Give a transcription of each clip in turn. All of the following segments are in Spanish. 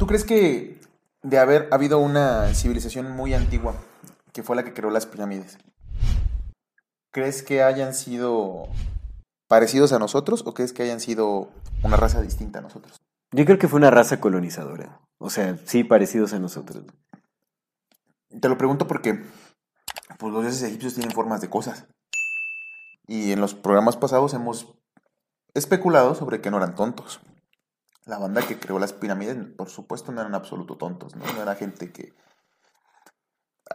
¿Tú crees que de haber habido una civilización muy antigua, que fue la que creó las pirámides, crees que hayan sido parecidos a nosotros o crees que hayan sido una raza distinta a nosotros? Yo creo que fue una raza colonizadora. O sea, sí, parecidos a nosotros. Te lo pregunto porque pues, los dioses egipcios tienen formas de cosas. Y en los programas pasados hemos especulado sobre que no eran tontos. La banda que creó las pirámides, por supuesto, no eran absoluto tontos, ¿no? No era gente que...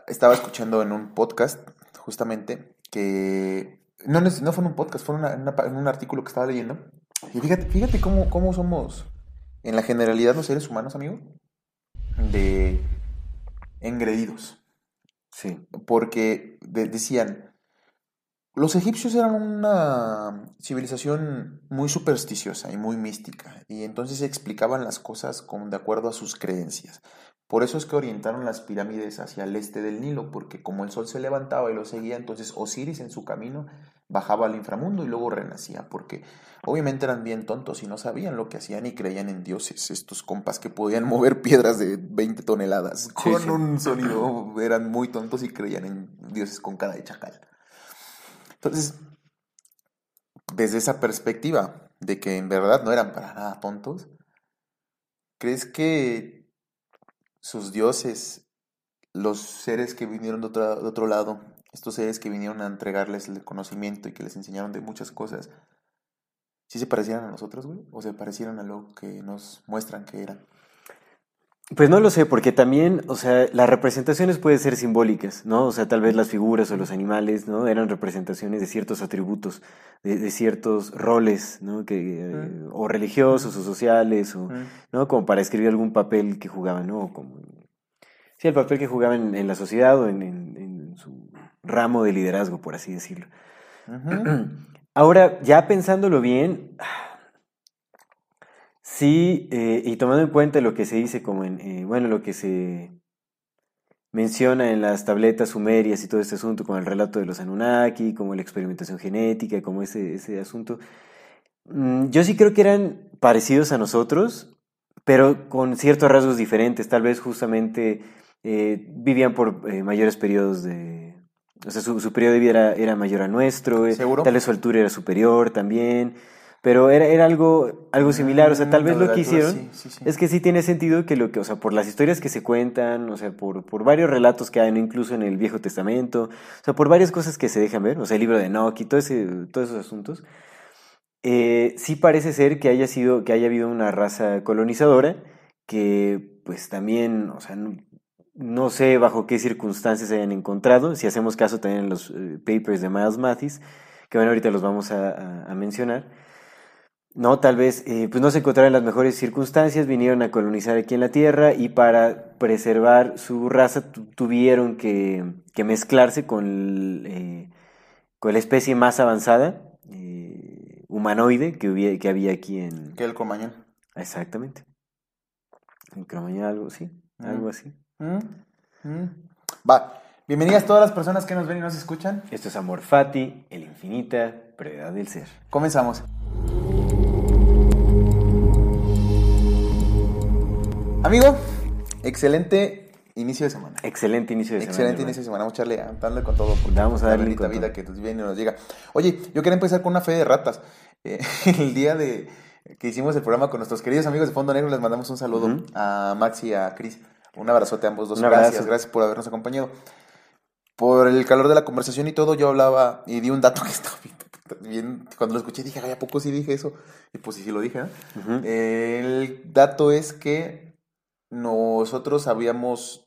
Estaba escuchando en un podcast, justamente, que... No, no, fue en un podcast, fue en, una- un artículo que estaba leyendo. Y fíjate, fíjate cómo, cómo somos, en la generalidad, los seres humanos, amigo, de engredidos Sí. porque de- decían, los egipcios eran una civilización muy supersticiosa y muy mística, y entonces explicaban las cosas con, de acuerdo a sus creencias. Por eso es que orientaron las pirámides hacia el este del Nilo, porque como el sol se levantaba y lo seguía, entonces Osiris en su camino bajaba al inframundo y luego renacía, porque obviamente eran bien tontos y no sabían lo que hacían y creían en dioses, estos compas que podían mover piedras de 20 toneladas Sí, con sí. un sonido, eran muy tontos y creían en dioses con cara de chacal. Entonces, desde esa perspectiva de que en verdad no eran para nada tontos, ¿crees que sus dioses, los seres que vinieron de otro, de otro lado, estos seres que vinieron a entregarles el conocimiento y que les enseñaron de muchas cosas, sí se parecieran a nosotros, güey? ¿O se parecieran a lo que nos muestran que eran? Pues no lo sé, porque también, o sea, las representaciones pueden ser simbólicas, ¿no? O sea, tal vez las figuras o los animales, ¿no? Eran representaciones de ciertos atributos, de, de ciertos roles, ¿no? Que, eh, o religiosos o sociales, o, ¿no? Como para escribir algún papel que jugaban, ¿no? Como, sí, el papel que jugaban en, en la sociedad o en, en- en su ramo de liderazgo, por así decirlo. Ahora, ya pensándolo bien, sí, eh, y tomando en cuenta lo que se dice como en, eh, bueno, lo que se menciona en las tabletas sumerias y todo este asunto, con el relato de los Anunnaki, como la experimentación genética, como ese, ese asunto, mm, yo sí creo que eran parecidos a nosotros, pero con ciertos rasgos diferentes, tal vez justamente eh, vivían por eh, mayores periodos de... O sea, su, su periodo de vida era, era mayor a nuestro, eh, ¿Seguro? tal vez su altura era superior también, pero era, era algo, algo similar, o sea, tal Mm, vez lo que hicieron sí, sí, sí. es que sí tiene sentido que lo que, o sea, por las historias que se cuentan, o sea, por, por varios relatos que hay, incluso en el Viejo Testamento, o sea, por varias cosas que se dejan ver, o sea, el libro de Enoch y todo ese, todos esos asuntos, eh, sí parece ser que haya sido, que haya habido una raza colonizadora que, pues también, o sea, no, no sé bajo qué circunstancias se hayan encontrado, si hacemos caso también en los eh, papers de Miles Mathis, que bueno, ahorita los vamos a, a- a mencionar. No, tal vez, eh, pues no se encontraron en las mejores circunstancias, vinieron a colonizar aquí en la Tierra y para preservar su raza tu- tuvieron que, que mezclarse con, el, eh, con la especie más avanzada, eh, humanoide, que, hubie- que había aquí en... Que el cromañón. Exactamente. En Cromañón, algo así, algo Mm. así. Mm, mm. Va. Bienvenidas todas las personas que nos ven y nos escuchan. Esto es Amor Fati, el infinita brevedad del ser. Comenzamos. Amigo, excelente inicio de semana. Excelente inicio de semana. Excelente inicio de semana. Vamos a echarle, a darle con todo. porque Vamos a la darle vida que viene y nos llega. Oye, yo quería empezar con una fe de ratas. Eh, el día de que hicimos el programa con nuestros queridos amigos de Fondo Negro, les mandamos un saludo a Max y a Cris. Un abrazote a ambos dos. Gracias, gracias por habernos acompañado. Por el calor de la conversación y todo, yo hablaba y di un dato que estaba bien, bien- cuando lo escuché dije, ay, ¿a poco sí dije eso? Y pues sí, sí lo dije. El dato es que nosotros habíamos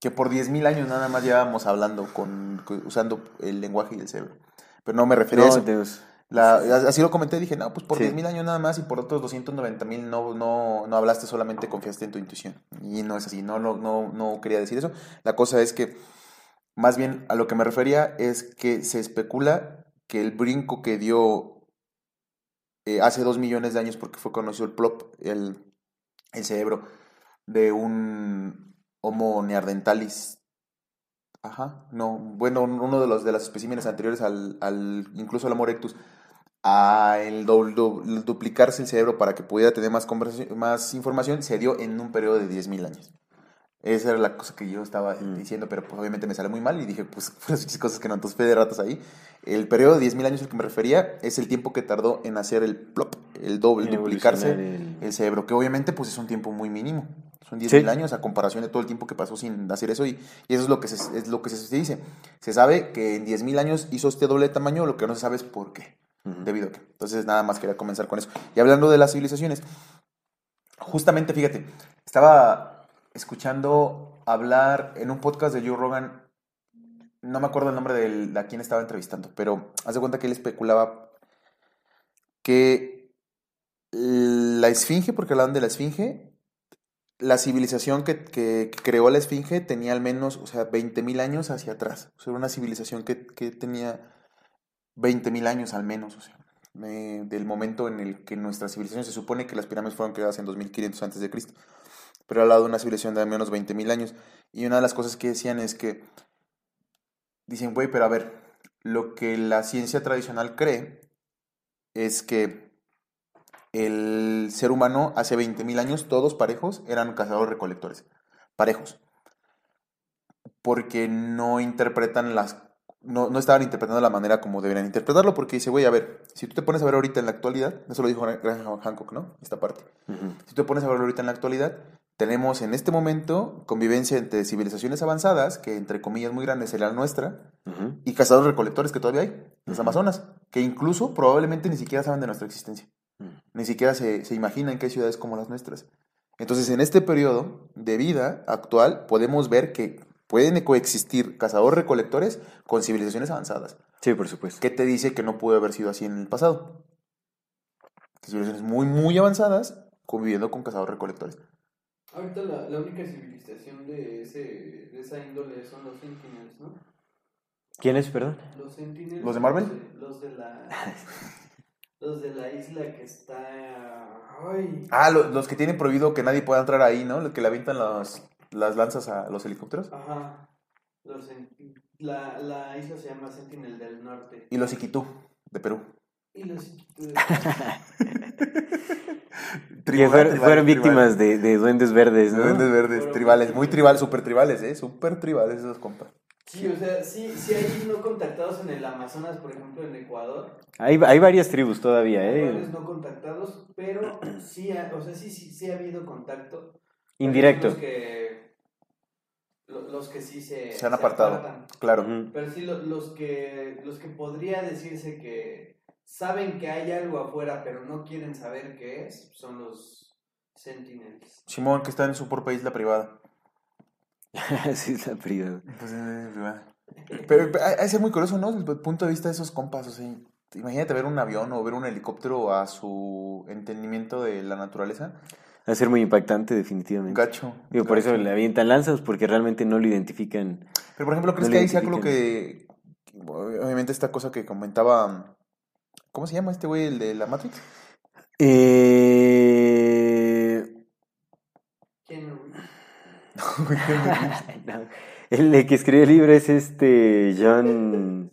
que por 10.000 años nada más llevábamos hablando con, usando el lenguaje y el cerebro. Pero no me refería a eso. Dios. La, así lo comenté, dije, no, pues por Sí. 10 mil años nada más y por otros 290 mil no, no, no hablaste, solamente confiaste en tu intuición. Y no es así, no, no, no, no quería decir eso. La cosa es que, más bien a lo que me refería es que se especula que el brinco que dio eh, hace dos millones de años, porque fue conocido el plop, el, el cerebro de un Homo neanderthalis. Ajá, no, bueno, uno de los de las especímenes anteriores al, al incluso al Homo erectus, a el, du- du- el duplicarse el cerebro para que pudiera tener más, más información, se dio en un periodo de 10.000 años. Esa era la cosa que yo estaba Mm. diciendo, pero pues obviamente me sale muy mal y dije, pues, pues cosas que no, entonces fe de ratas ahí. El periodo de 10.000 años al que me refería es el tiempo que tardó en hacer el plop, el doble, duplicarse el- el cerebro, que obviamente pues es un tiempo muy mínimo. Son 10.000 Sí. años a comparación de todo el tiempo que pasó sin hacer eso y, y eso es lo que se, es lo que se dice. Se sabe que en 10.000 años hizo este doble de tamaño, lo que no se sabe es por qué. Debido a que. Entonces nada más quería comenzar con eso. Y hablando de las civilizaciones, justamente fíjate, estaba escuchando hablar en un podcast de Joe Rogan, no me acuerdo el nombre de a quién estaba entrevistando, pero haz de cuenta que él especulaba que la esfinge, porque hablaban de la esfinge, la civilización que creó la esfinge tenía al menos, o sea, 20.000 años hacia atrás. O sea, era una civilización que, que tenía 20.000 años al menos, o sea, eh, del momento en el que nuestra civilización se supone que las pirámides fueron creadas en 2500 antes de Cristo. Pero al lado de una civilización de al menos 20.000 años. Y una de las cosas que decían es que dicen, güey, pero a ver, lo que la ciencia tradicional cree es que el ser humano hace 20.000 años, todos parejos, eran cazadores-recolectores. Parejos. Porque no interpretan las... No, no estaban interpretando la manera como deberían interpretarlo, porque dice, güey, a ver, si tú te pones a ver ahorita en la actualidad, eso lo dijo Graham Hancock, ¿no? Esta parte. Si tú te pones a ver ahorita en la actualidad, tenemos en este momento convivencia entre civilizaciones avanzadas, que entre comillas muy grandes sería la nuestra, y cazadores recolectores que todavía hay, las Ujú. Amazonas, que incluso probablemente ni siquiera saben de nuestra existencia. Mm. Ni siquiera se, se imaginan que hay ciudades como las nuestras. Entonces, en este periodo de vida actual, podemos ver que pueden coexistir cazadores recolectores con civilizaciones avanzadas. Sí, por supuesto. ¿Qué te dice que no pudo haber sido así en el pasado? Civilizaciones muy, muy avanzadas conviviendo con cazadores recolectores. Ahorita la, la única civilización de, ese, de esa índole son los Sentinels, ¿no? ¿Quién es, perdón? Los Sentinels. ¿Los de Marvel? Los de, los de la. los de la isla que está. Ay. Ah, lo- los que tienen prohibido que nadie pueda entrar ahí, ¿no? Los que le avientan las, las lanzas a los helicópteros. Ajá. Los la, la isla se llama Sentinel del Norte. Y los Iquitú, de Perú. Y los. Que Tribal, fueron, tribal, fueron tribal. víctimas de, de duendes verdes, ¿no? Duendes verdes, tribales, muy tribales, super tribales, ¿eh? Super tribales esos compas. Sí, o sea, sí, sí hay no contactados en el Amazonas, por ejemplo, en Ecuador. Hay, hay varias tribus todavía, ¿eh? no contactados, pero sí, ha, o sea, sí, sí, sí ha habido contacto. Indirecto. Los que, los sí se, Se han apartado. apartan. Claro. Pero sí, lo- los, que, los que podría decirse que saben que hay algo afuera, pero no quieren saber qué es, son los Sentinels. Simón, que está en su propia isla privada. sí, es la privada. Pues, eh, privada. Pero, hay que ser muy curioso, ¿no? Desde el punto de vista de esos compas, o sea, imagínate ver un avión o ver un helicóptero a su entendimiento de la naturaleza. Va a ser muy impactante, definitivamente. Gacho. Digo, por eso le avientan lanzas, porque realmente no lo identifican. Pero, por ejemplo, ¿crees No que ahí sea lo que... Obviamente esta cosa que comentaba... ¿Cómo se llama este güey, el de la Matrix? Eh... ¿Quién? no, El que escribió el libro es este John...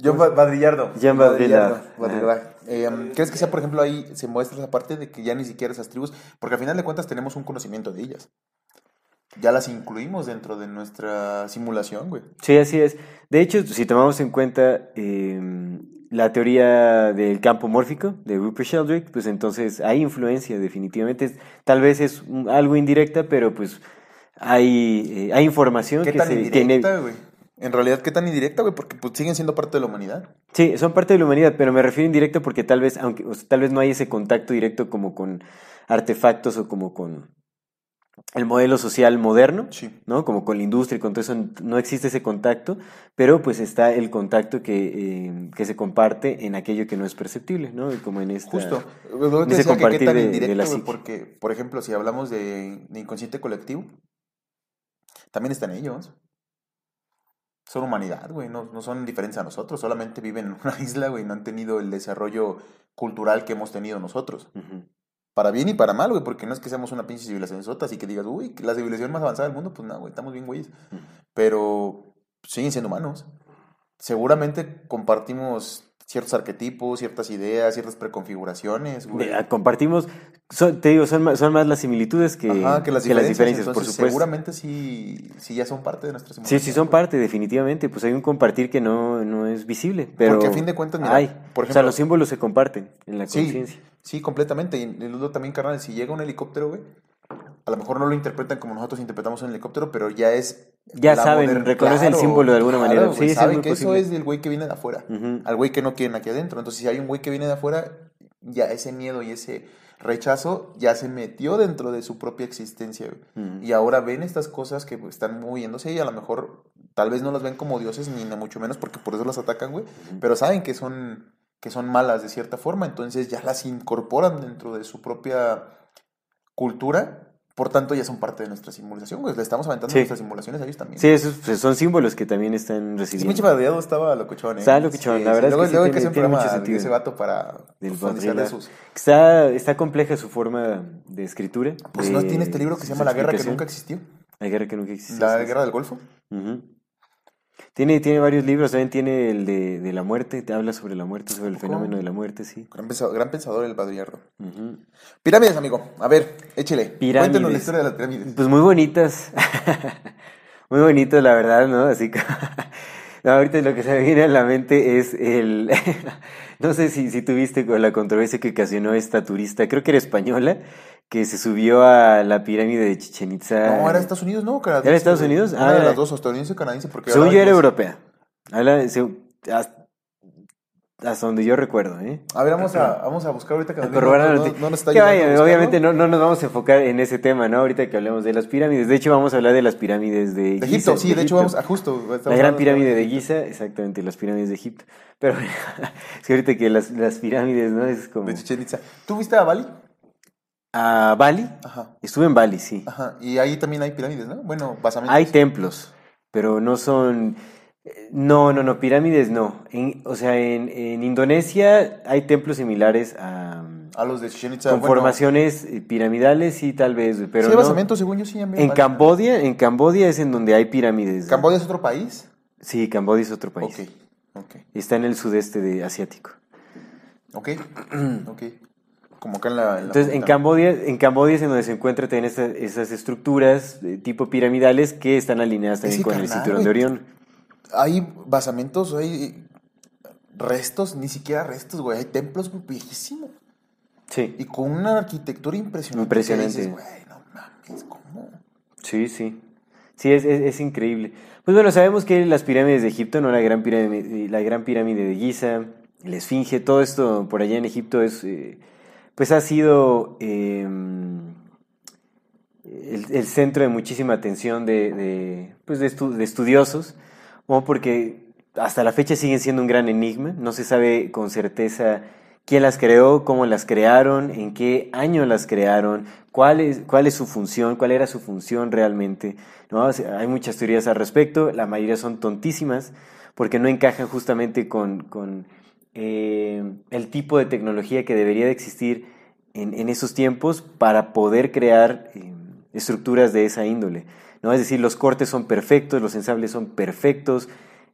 John Ba- Badrillardo. John. Baudrillard. Eh, ¿Crees que sea, por ejemplo, ahí se muestra esa parte de que ya ni siquiera esas tribus, porque al final de cuentas tenemos un conocimiento de ellas? Ya las incluimos dentro de nuestra simulación, güey. Sí, así es. De hecho, si tomamos en cuenta eh, la teoría del campo mórfico de Rupert Sheldrake, pues entonces hay influencia, definitivamente. Tal vez es algo indirecta, pero pues hay, eh, hay información ¿Qué que tan se... indirecta, güey? En realidad, ¿qué tan indirecta, güey? Porque pues, siguen siendo parte de la humanidad. Sí, son parte de la humanidad, pero me refiero indirecto porque tal vez, aunque o sea, tal vez no hay ese contacto directo como con artefactos o como con el modelo social moderno, Sí. ¿no? Como con la industria y con todo eso, no existe ese contacto, pero pues está el contacto que, eh, que se comparte en aquello que no es perceptible, ¿no? Como en esta... Justo. En te decía que qué tan de- de la porque, por ejemplo, si hablamos de, de inconsciente colectivo, también están ellos. Son humanidad, güey, no, no son diferentes a nosotros, solamente viven en una isla, güey, no han tenido el desarrollo cultural que hemos tenido nosotros. Ujú. Para bien y para mal, güey, porque no es que seamos una pinche civilización sota, así que digas, uy, que la civilización más avanzada del mundo, pues no, güey, estamos bien, güeyes. Pero siguen siendo humanos. Seguramente compartimos ciertos arquetipos, ciertas ideas, ciertas preconfiguraciones, güey. Compartimos, son- te digo, son más, son más las similitudes que, Ajá, que las diferencias, por entonces, supuesto. Seguramente sí, sí ya son parte de nuestras Sí, sí son parte, definitivamente. Pues hay un compartir que no, no es visible. Pero Porque a fin de cuentas, mira, hay. por o sea, ejemplo- los símbolos se comparten en la Sí, conciencia. sí, completamente. Y y luego también, carnal, si llega un helicóptero, güey, a lo mejor no lo interpretan como nosotros interpretamos un helicóptero, pero ya es... Ya saben, moder- reconocen el símbolo de alguna manera. Sí, es saben que eso posible. es del güey que viene de afuera, Ujú. al güey que no quieren aquí adentro. Entonces, si hay un güey que viene de afuera, ya ese miedo y ese rechazo ya se metió dentro de su propia existencia. Y ahora ven estas cosas que pues, están moviéndose y a lo mejor tal vez no las ven como dioses ni mucho menos porque por eso las atacan, güey. Pero saben que son, que son malas de cierta forma, entonces ya las incorporan dentro de su propia cultura. Por tanto, ya son parte de nuestra simulación, güey. Le estamos aventando Sí. nuestras simulaciones a ellos también. Sí, esos pues, son símbolos que también están recibiendo. estaba locochón, ¿eh? Estaba locochón, la verdad es luego, que sí luego tiene- que un tiene mucho sentido. ese vato para de sus... Está, está compleja su forma de escritura. Pues no tiene este libro que se llama La Guerra que nunca existió. La guerra que nunca existió. La sí, Guerra del Golfo. sí. Ujú. Tiene, tiene varios libros, también tiene el de, de la muerte, te habla sobre la muerte, sobre el fenómeno de la muerte, sí. Gran pensador, gran pensador el. Ujú. Pirámides, amigo. A ver, échele. Pirámides. Cuéntenos la historia de las pirámides. Pues muy bonitas. muy bonitas, la verdad, ¿no? Así que. No, ahorita lo que se me viene a la mente es el. no sé si, si tuviste con la controversia que ocasionó esta turista, creo que era española, que se subió a la pirámide de Chichen Itza. No, era Estados Unidos, ¿no? ¿Era Estados güey. Unidos? Ah, de las dos, estadounidense y canadiense. Porque Según yo era europea. Habla- se- hasta, hasta donde yo recuerdo, ¿eh? A ver, vamos a, vamos a buscar ahorita que nos no, noticia. no, no nos está Que vaya, obviamente no, no nos vamos a enfocar en ese tema, ¿no? Ahorita que hablemos de las pirámides. De hecho, vamos a hablar de las pirámides de, De Giza, Egipto, sí, de hecho Egipto. vamos a justo. La gran pirámide de Egipto. Giza, exactamente, las pirámides de Egipto. Pero es que ahorita que las, las pirámides, ¿no? Es como... De Chichen Itza. ¿Tú fuiste a Bali? A Bali, Ajá. estuve en Bali, sí. Ajá. Y ahí también hay pirámides, ¿no? Bueno, basamentos. Hay templos, pero no son... eh, No, no, no, pirámides no. En- o sea, en, en Indonesia hay templos similares a... A los de Chichen Itza. Con bueno, formaciones eh, piramidales, sí, tal vez, pero sí, no. basamentos, según yo sí. En En Cambodia, en Cambodia es en donde hay pirámides. ¿Cambodia es otro país? Sí, Cambodia es otro país. Ok, ok, Está en el sudeste de asiático. ok, ok. Como acá en la... en la Entonces, en. Cambodia, en Cambodia es en donde se encuentran también esas, esas estructuras de tipo piramidales que están alineadas también que, con el cinturón de Orión. Hay basamentos, hay restos, ni siquiera restos, güey. Hay templos viejísimos. Sí, Y con una arquitectura impresionante. Impresionante. Que dices, güey, no mames, ¿cómo? sí, sí. Sí, es, es, es increíble. Pues bueno, sabemos que las pirámides de Egipto, no la gran pirámide, la gran pirámide de Giza, la Esfinge, todo esto por allá en Egipto es, eh, pues ha sido eh, el, centro de muchísima atención de, pues de, estu- de estudiosos, porque hasta la fecha siguen siendo un gran enigma, no se sabe con certeza quién las creó, cómo las crearon, en qué año las crearon, cuál es, cuál es su función, cuál era su función realmente. ¿no? Hay muchas teorías al respecto, la mayoría son tontísimas porque no encajan justamente con, con, eh, el tipo de tecnología que debería de existir en, en esos tiempos para poder crear eh, estructuras de esa índole. ¿no? Es decir, los cortes son perfectos, los ensambles son perfectos,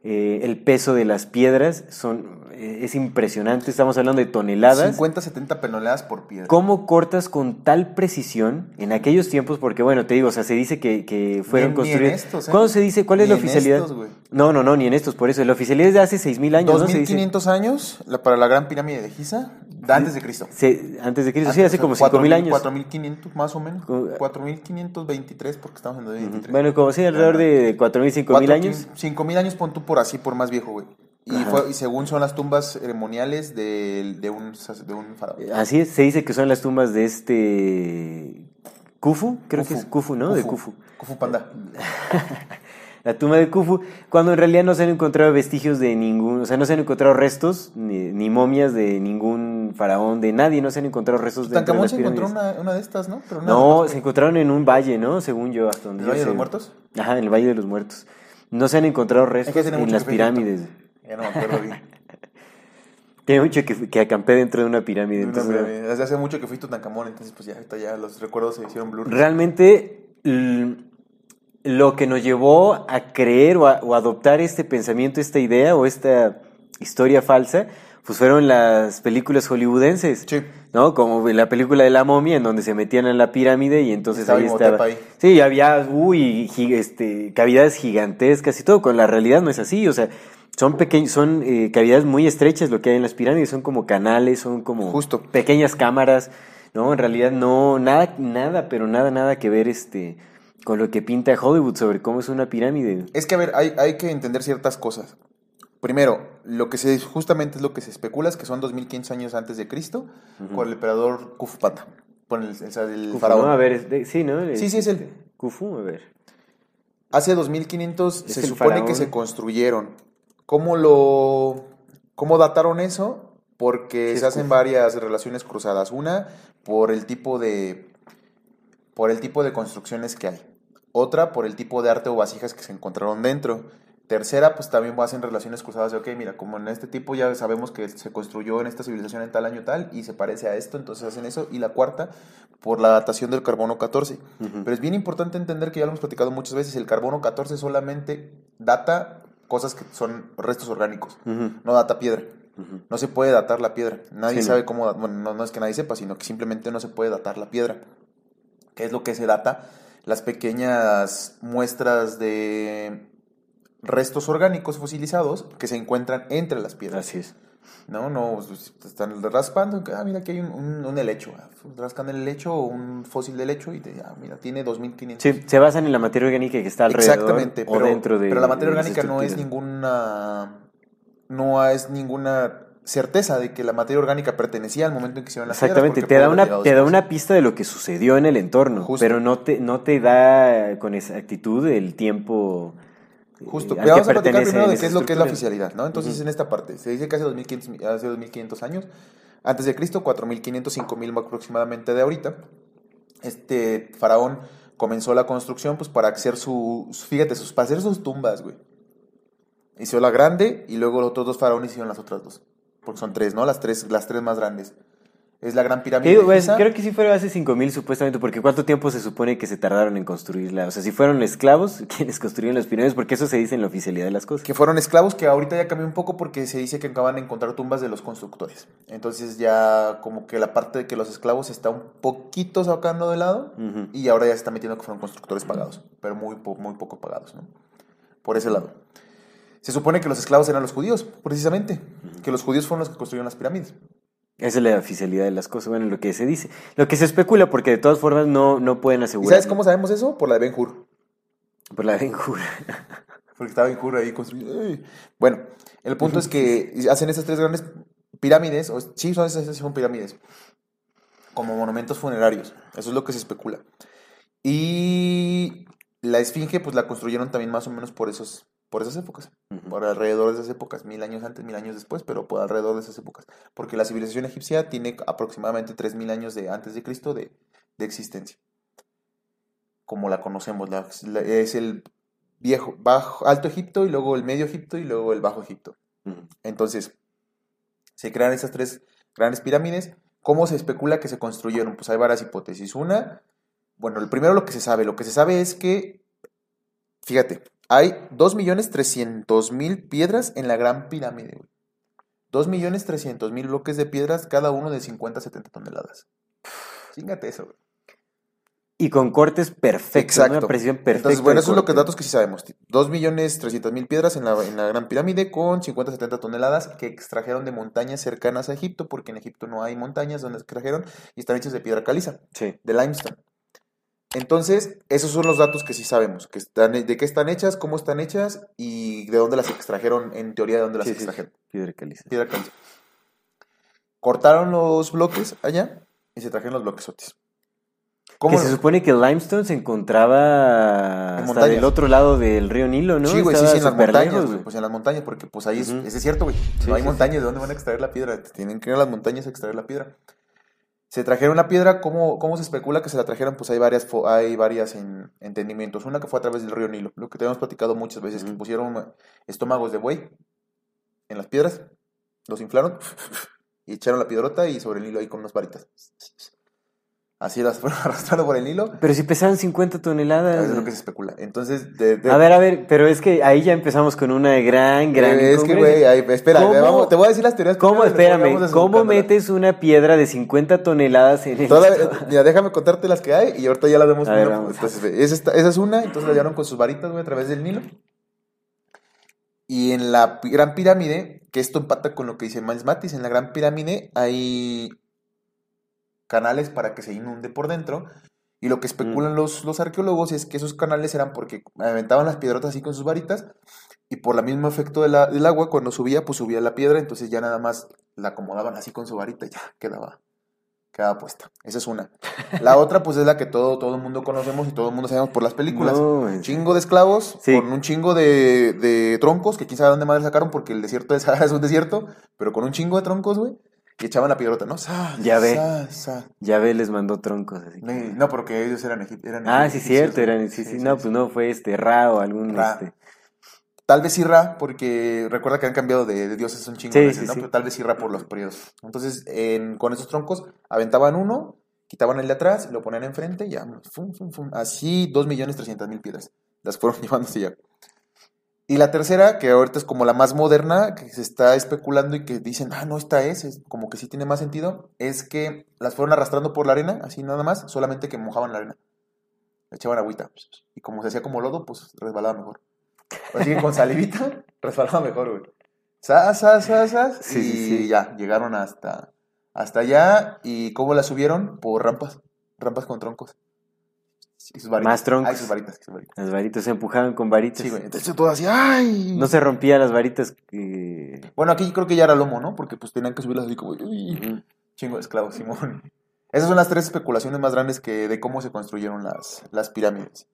eh, el peso de las piedras son, eh, es impresionante, estamos hablando de toneladas. 50, 70 penoladas por piedra. ¿Cómo cortas con tal precisión en aquellos tiempos? Porque bueno, te digo, o sea, se dice que, que fueron Ni ni en construidos. estos, ¿eh? ¿Cuándo se dice? ¿Cuál es Ni la en oficialidad? estos, no, no, no, ni en estos, por eso. La oficialidad es de hace 6.000 años, ¿no? Se dice. 2500 años la- para la gran pirámide de Giza, antes de Cristo. Se- antes de Cristo, sí, Antes, hace o sea, como 5.000 4000, años. 4500 más o menos. Como- 4523 porque estamos en 2023. Bueno, como sí, alrededor de 4.000, 5.000 años. 5000 años pon tú por así, por más viejo, güey. Y, fue, y según son las tumbas ceremoniales de, de, un, sac- de un faraón. Así es, se dice que son las tumbas de este Khufu, creo que es Khufu, ¿no? De Khufu. Khufu Panda. La tumba de Khufu, cuando en realidad no se han encontrado vestigios de ningún, o sea, no se han encontrado restos, ni, ni momias de ningún faraón, de nadie, no se han encontrado restos de Tutankamón se encontró una, una de estas, ¿no? Pero No, se encontraron en un valle, ¿no? Según yo, hasta donde ¿El yo Valle de los Muertos? Ajá, en el Valle de los Muertos. No se han encontrado restos en las pirámides. Ya no me acuerdo bien. Tiene mucho que, que acampé dentro de una pirámide. Una entonces, pirámide. Desde hace mucho que fui Tutankamón, entonces pues ya, ya los recuerdos se hicieron blur. Realmente lo que nos llevó a creer o a, o a adoptar este pensamiento, esta idea o esta historia falsa, pues fueron las películas hollywoodenses. Sí. ¿No? Como la película de la momia, en donde se metían en la pirámide y entonces Estaba ahí estaba. ahí. Sí, había, uy, este, cavidades gigantescas y todo. Con la realidad no es así. O sea, son pequeños, son eh, cavidades muy estrechas lo que hay en las pirámides. Son como canales, son como Justo. pequeñas cámaras. No, en realidad no, nada, nada, pero nada, nada que ver este con lo que pinta Hollywood sobre cómo es una pirámide. Es que, a ver, hay, hay que entender ciertas cosas. Primero, lo que se justamente es lo que se especula es que son 2500 años antes de Cristo por el emperador Khufu Panda, por el, el faraón. ¿no? A ver, es de- sí, ¿no? Sí, sí, es él. Khufu, a ver. Hace 2500 Es se el supone faraón. que se construyeron. ¿Cómo lo cómo dataron eso? Porque Sí, se hacen varias relaciones cruzadas. Una por el tipo de por el tipo de construcciones que hay. Otra por el tipo de arte o vasijas que se encontraron dentro. Tercera, pues también hacen relaciones cruzadas de, ok, mira, como en este tipo ya sabemos que se construyó en esta civilización en tal año tal y se parece a esto, entonces hacen eso. Y la cuarta, por la datación del carbono 14. Pero es bien importante entender que ya lo hemos platicado muchas veces, el carbono 14 solamente data cosas que son restos orgánicos, no data piedra. No se puede datar la piedra. Nadie Sí, no. sabe cómo, bueno, no, no es que nadie sepa, sino que simplemente no se puede datar la piedra. ¿Qué es lo que se data? Las pequeñas muestras de restos orgánicos fosilizados que se encuentran entre las piedras. Así es. No, no, pues, están raspando, ah, mira, aquí hay un, un, un helecho. Ah, Rascan el helecho o un fósil de helecho y te, ah, mira, tiene 2500. Sí, se basan en la materia orgánica que está alrededor Exactamente, o dentro de pero la materia orgánica no es ninguna no es ninguna certeza de que la materia orgánica pertenecía al momento en que hicieron las Exactamente, te da una te da una pista de lo que sucedió en el entorno, Justo. pero no te no te da con exactitud el tiempo Justo, pero vamos a platicar primero de qué es lo que es la oficialidad, ¿no? Entonces, en esta parte, se dice que hace 2500, hace 2500 años, antes de Cristo, 4500, 5000 aproximadamente de ahorita, este faraón comenzó la construcción pues para hacer su, su- fíjate, sus, para hacer sus tumbas, güey. Hizo la grande y luego los otros dos faraones hicieron las otras dos. Porque son tres, ¿no? Las tres, las tres más grandes. Es la gran pirámide Digo, pues, creo que sí fueron hace 5000 supuestamente, porque ¿cuánto tiempo se supone que se tardaron en construirla? O sea, si fueron esclavos quienes construyeron las pirámides, porque eso se dice en la oficialidad de las cosas. que fueron esclavos, que ahorita ya cambió un poco porque se dice que acaban de encontrar tumbas de los constructores. Entonces ya como que la parte de que los esclavos está un poquito sacando de lado y ahora ya se está metiendo que fueron constructores pagados, pero muy, po- muy poco pagados, ¿no? Por ese lado. Se supone que los esclavos eran los judíos, precisamente, que los judíos fueron los que construyeron las pirámides. Esa es la oficialidad de las cosas, bueno, lo que se dice. Lo que se especula, porque de todas formas no, no pueden ¿Y asegurar. sabes cómo sabemos eso? Por la de Ben Hur. Por la benjura. Porque estaba Ben Hur ahí construyendo. Bueno, el punto es que hacen esas tres grandes pirámides, o, sí, son esas esas son pirámides, como monumentos funerarios. Eso es lo que se especula. Y la esfinge, pues la construyeron también más o menos por esos, por esas épocas, por alrededor de esas épocas, mil años antes, mil años después, pero por alrededor de esas épocas. Porque la civilización egipcia tiene aproximadamente tres mil años de antes de Cristo de, de existencia. Como la conocemos, la- la- es el viejo, bajo, alto Egipto y luego el medio Egipto y luego el bajo Egipto. Entonces, se crean esas tres grandes pirámides. ¿Cómo se especula que se construyeron? Pues hay varias hipótesis. Una, bueno, el primero lo que se sabe, lo que se sabe es que, fíjate, hay 2.300.000 piedras en la gran pirámide. güey. 2.300.000 bloques de piedras, cada uno de 50 a 70 toneladas. Fíjate eso. güey. Y con cortes perfectos, ¿no? una precisión perfecta. Entonces, bueno, de eso es lo que corte. datos que sí sabemos. 2.300.000 piedras en la, en la Gran Pirámide con 50-70 toneladas que extrajeron de montañas cercanas a Egipto, porque en Egipto no hay montañas donde extrajeron y están hechas de piedra caliza, Sí. de limestone. Entonces, esos son los datos que sí sabemos, que están, de qué están hechas, cómo están hechas y de dónde las extrajeron, en teoría de dónde las Sí, sí, extrajeron. Piedra caliza. Piedra caliza. Cortaron los bloques allá y se trajeron los bloques ¿Cómo Que se supone que el limestone se encontraba En hasta del otro lado del río Nilo, ¿no? Sí, güey, sí, sí, en las montañas, lejos, güey. Pues en las montañas, porque pues ahí es, ese es cierto, güey. Sí, no hay montañas, ¿de dónde van a extraer la piedra? Tienen que ir a las montañas a extraer la piedra. Se trajeron la piedra, ¿cómo, cómo se especula que se la trajeron? Pues hay varias, hay varias en- entendimientos. Una que fue a través del río Nilo, lo que te hemos platicado muchas veces, que pusieron estómagos de buey en las piedras, los inflaron y echaron la piedrota y sobre el Nilo ahí con unas varitas. Así las fueron arrastrando por el Nilo. Pero si pesaban 50 toneladas. Es lo que se especula. Entonces, de, de- A ver, a ver, pero es que ahí ya empezamos con una gran, gran Eh, es que, güey, espera, ¿Cómo- vamos, te voy a decir las teorías. ¿Cómo, espérame, cómo metes una piedra de 50 toneladas en el... Mira, déjame contarte las que hay y ahorita ya las vemos. Ver, entonces, esa, es una, entonces la llevaron con sus varitas, güey, a través del Nilo. Y en la Gran Pirámide, que esto empata con lo que dice Miles Matis, en la Gran Pirámide hay canales para que se inunde por dentro. Y lo que especulan Mm. los, los arqueólogos es que esos canales eran porque aventaban las piedrotas así con sus varitas y por el mismo efecto de la- del agua, cuando subía, pues subía la piedra, entonces ya nada más la acomodaban así con su varita y ya quedaba, quedaba puesta. Esa es una. La otra, pues es la que todo, todo el mundo conocemos y todo el mundo sabemos por las películas. No, un chingo de esclavos Sí. con un chingo de, de troncos, que quién sabe dónde madre sacaron porque el desierto de Sahara es un desierto, pero con un chingo de troncos, güey, y echaban la piedrota, ¿no? Sa, Ya ve. sa, sa. Ya ve, les mandó troncos. Así que- No, porque ellos eran, eran Ah, sí, cierto, eran, sí, sí, no, pues no, fue este Ra o algún, Ra. este... Tal vez Irra, porque recuerda que han cambiado de, de dioses un chingo Sí, de veces, ¿no? Pero tal vez Irra por los periodos. Entonces, en- con esos troncos, aventaban uno, quitaban el de atrás, lo ponían enfrente y ya, fum, fum, fum. Así, dos millones trescientas mil piedras. Las fueron hacia allá. Y la tercera, que ahorita es como la más moderna, que se está especulando y que dicen, ah, no, esta es, es como que sí tiene más sentido, es que las fueron arrastrando por la arena, así nada más, solamente que mojaban la arena. Le echaban agüita. Y como se hacía como lodo, pues resbalaba mejor. Así que con salivita resbalaba mejor, güey. Sas, sas, sas, sas, Sí, y sí, ya, llegaron hasta, hasta allá. ¿Y cómo la subieron? Por rampas, rampas con troncos. Y sus varitas. Más troncos. Ay, sus varitas, sus varitas. Las varitas se empujaban con varitas. Sí, güey. Entonces todo así, ¡ay! No se rompían las varitas que... Bueno, aquí creo que ya era lomo, ¿no? Porque pues tenían que subirlas así como, uy, chingo de esclavos, Simón. Esas son las tres especulaciones más grandes que de cómo se construyeron las, las pirámides.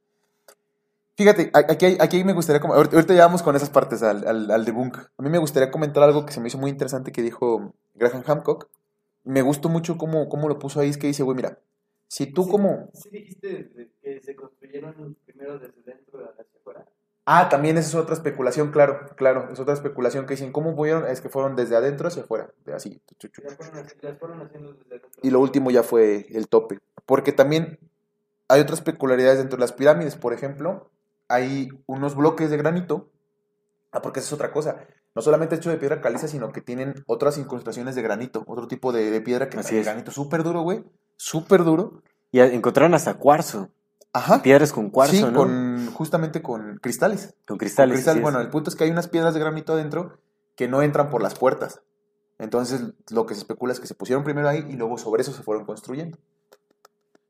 Fíjate, aquí, aquí me gustaría, como- ahorita, ahorita ya vamos con esas partes al, al, al debunk. A mí me gustaría comentar algo que se me hizo muy interesante que dijo Graham Hancock. Me gustó mucho cómo, cómo lo puso ahí, es que dice, güey, mira, si tú Sí, como... Sí dijiste de- que se construyeron primero desde dentro hacia afuera. Ah, también esa es otra especulación, claro, claro, es otra especulación que dicen, ¿cómo fueron? Es que fueron desde adentro hacia afuera, de así. fueron, haciendo desde. Y lo último ya fue el tope. Porque también hay otras peculiaridades dentro de las pirámides. Por ejemplo, hay unos bloques de granito. Ah, porque esa es otra cosa. No solamente hecho de piedra caliza, sino que tienen otras incrustaciones de granito. Otro tipo de, de piedra que Así es. granito súper duro, güey. Súper duro. Y encontraron hasta cuarzo. Ajá. Piedras con cuarzo, sí, ¿no? con, justamente con cristales. Con cristales. Con cristal. así es. Bueno, el punto es que hay unas piedras de granito adentro que no entran por las puertas. Entonces, lo que se especula es que se pusieron primero ahí y luego sobre eso se fueron construyendo.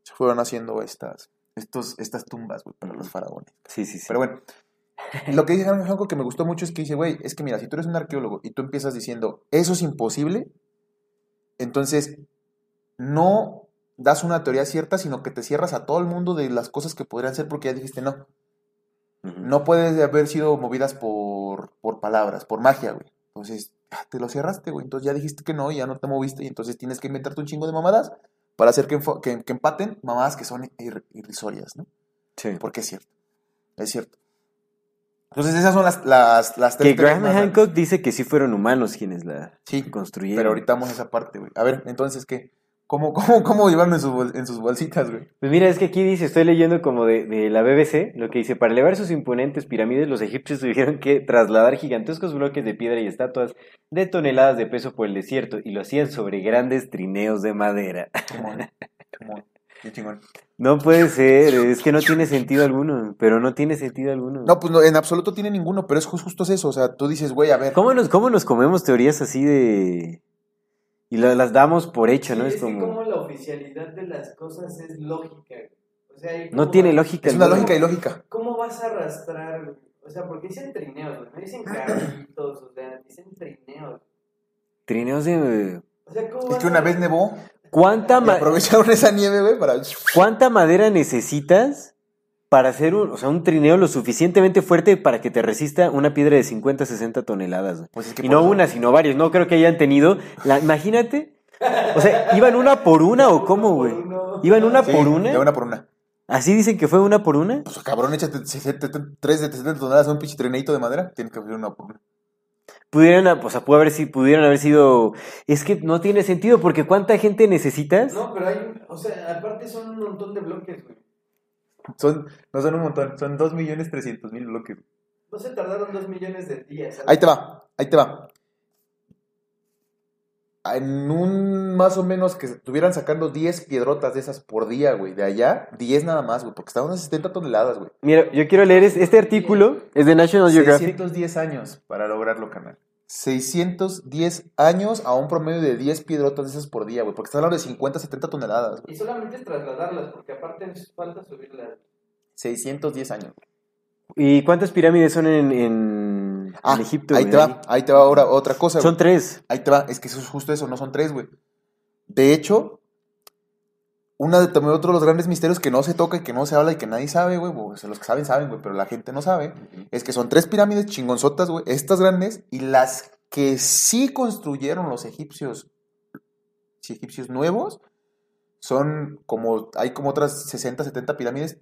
Se fueron haciendo estas, estos, estas tumbas, güey, para los faraones. Sí, sí, sí. Pero bueno, lo que dice Graham Hancock que me gustó mucho es que dice, güey, es que mira, si tú eres un arqueólogo y tú empiezas diciendo, eso es imposible, entonces no das una teoría cierta, sino que te cierras a todo el mundo de las cosas que podrían ser porque ya dijiste no. No puedes haber sido movidas por, por palabras, por magia, güey. Entonces, ah, te lo cerraste, güey. Entonces ya dijiste que no y ya no te moviste y entonces tienes que inventarte un chingo de mamadas para hacer que, que- que empaten mamadas que son ir- irrisorias, ¿no? Sí. Porque es cierto. Es cierto. Entonces esas son las, las, las tres Que Graham. Hancock dice que sí fueron humanos quienes la Sí, construyeron. pero ahorita vamos a esa parte, güey. A ver, entonces, ¿qué? ¿Cómo, cómo, cómo llevaron en, su bol- en sus bolsitas, güey? Pues mira, es que aquí dice, estoy leyendo como de, de la BBC, lo que dice, para elevar sus imponentes pirámides, los egipcios tuvieron que trasladar gigantescos bloques de piedra y estatuas de toneladas de peso por el desierto, y lo hacían sobre grandes trineos de madera. Chimón, qué chingón. No puede ser, es que no tiene sentido alguno, pero no tiene sentido alguno. No, pues no, en absoluto tiene ninguno, pero es ju- justo es eso. O sea, tú dices, güey, a ver. ¿Cómo nos, cómo nos comemos teorías así de... y la- las damos por hecho, ¿no? Es es que como... como la oficialidad de las cosas es lógica. O sea, ¿y No cómo tiene lógica. Es una alguna. lógica y lógica. ¿Cómo vas a arrastrar? O sea, porque dicen trineos, no dicen carritos, o sea, dicen trineos. Trineos de... O sea, ¿cómo Es que una a- vez nevó ¿Cuánta, Y ma- aprovecharon esa nieve, güey, para... ¿Cuánta madera necesitas para hacer un, o sea, un trineo lo suficientemente fuerte para que te resista una piedra de 50, 60 toneladas? güey? Pues es que y no una, sino varios. No creo que hayan tenido. La, imagínate. O sea, ¿iban una por una o cómo, güey? ¿Iban una Sí, por una? de una por una. ¿Así dicen que fue una por una? Pues cabrón, échate 3 de 70 toneladas a un pinche trenadito de madera. Tienes que hacer una por una. Pudieran, o sea, pudo haber, si- pudieron haber sido. Es que no tiene sentido, porque ¿cuánta gente necesitas? No, pero hay, o sea, aparte son un montón de bloques, güey. Son, no son un montón, son 2 millones 300 mil bloques. No se tardaron dos millones de días. ¿sabes? Ahí te va, ahí te va. En un más o menos que estuvieran sacando 10 piedrotas de esas por día, güey. De allá, 10 nada más, güey. Porque estaban a 70 toneladas, güey. Mira, yo quiero leer es- este artículo, es de National Geographic. 610 años para lograrlo, canal. 610 años a un promedio de 10 piedrotas de esas por día, güey. Porque están hablando de 50, 70 toneladas. Y solamente es trasladarlas, porque aparte nos falta subirlas. 610 años. ¿Y cuántas pirámides son en, en, Ah, en Egipto? ahí te va, ahí te va ahora otra cosa, güey. Son tres. Ahí te va, es que eso es justo eso, no son tres, güey. De hecho, una de también otro de los grandes misterios que no se toca y que no se habla y que nadie sabe, güey, o sea, los que saben saben, güey, pero la gente no sabe, es que son tres pirámides chingonzotas, güey, estas grandes y las que sí construyeron los egipcios, sí, egipcios nuevos, son como, hay como otras 60, 70 pirámides,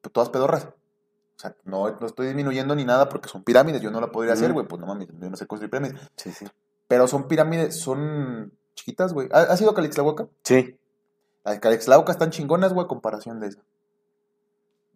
pues, todas pedorras. O sea, no, no estoy disminuyendo ni nada porque son pirámides, yo no la podría hacer, güey, pues no mames, yo no sé construir pirámides. Sí, sí. Pero son pirámides, son chiquitas, güey. ¿Ha- ¿Has ido a Calixtlahuaca? Sí. Las de Calixtlahuaca están chingonas, güey, a comparación de esa.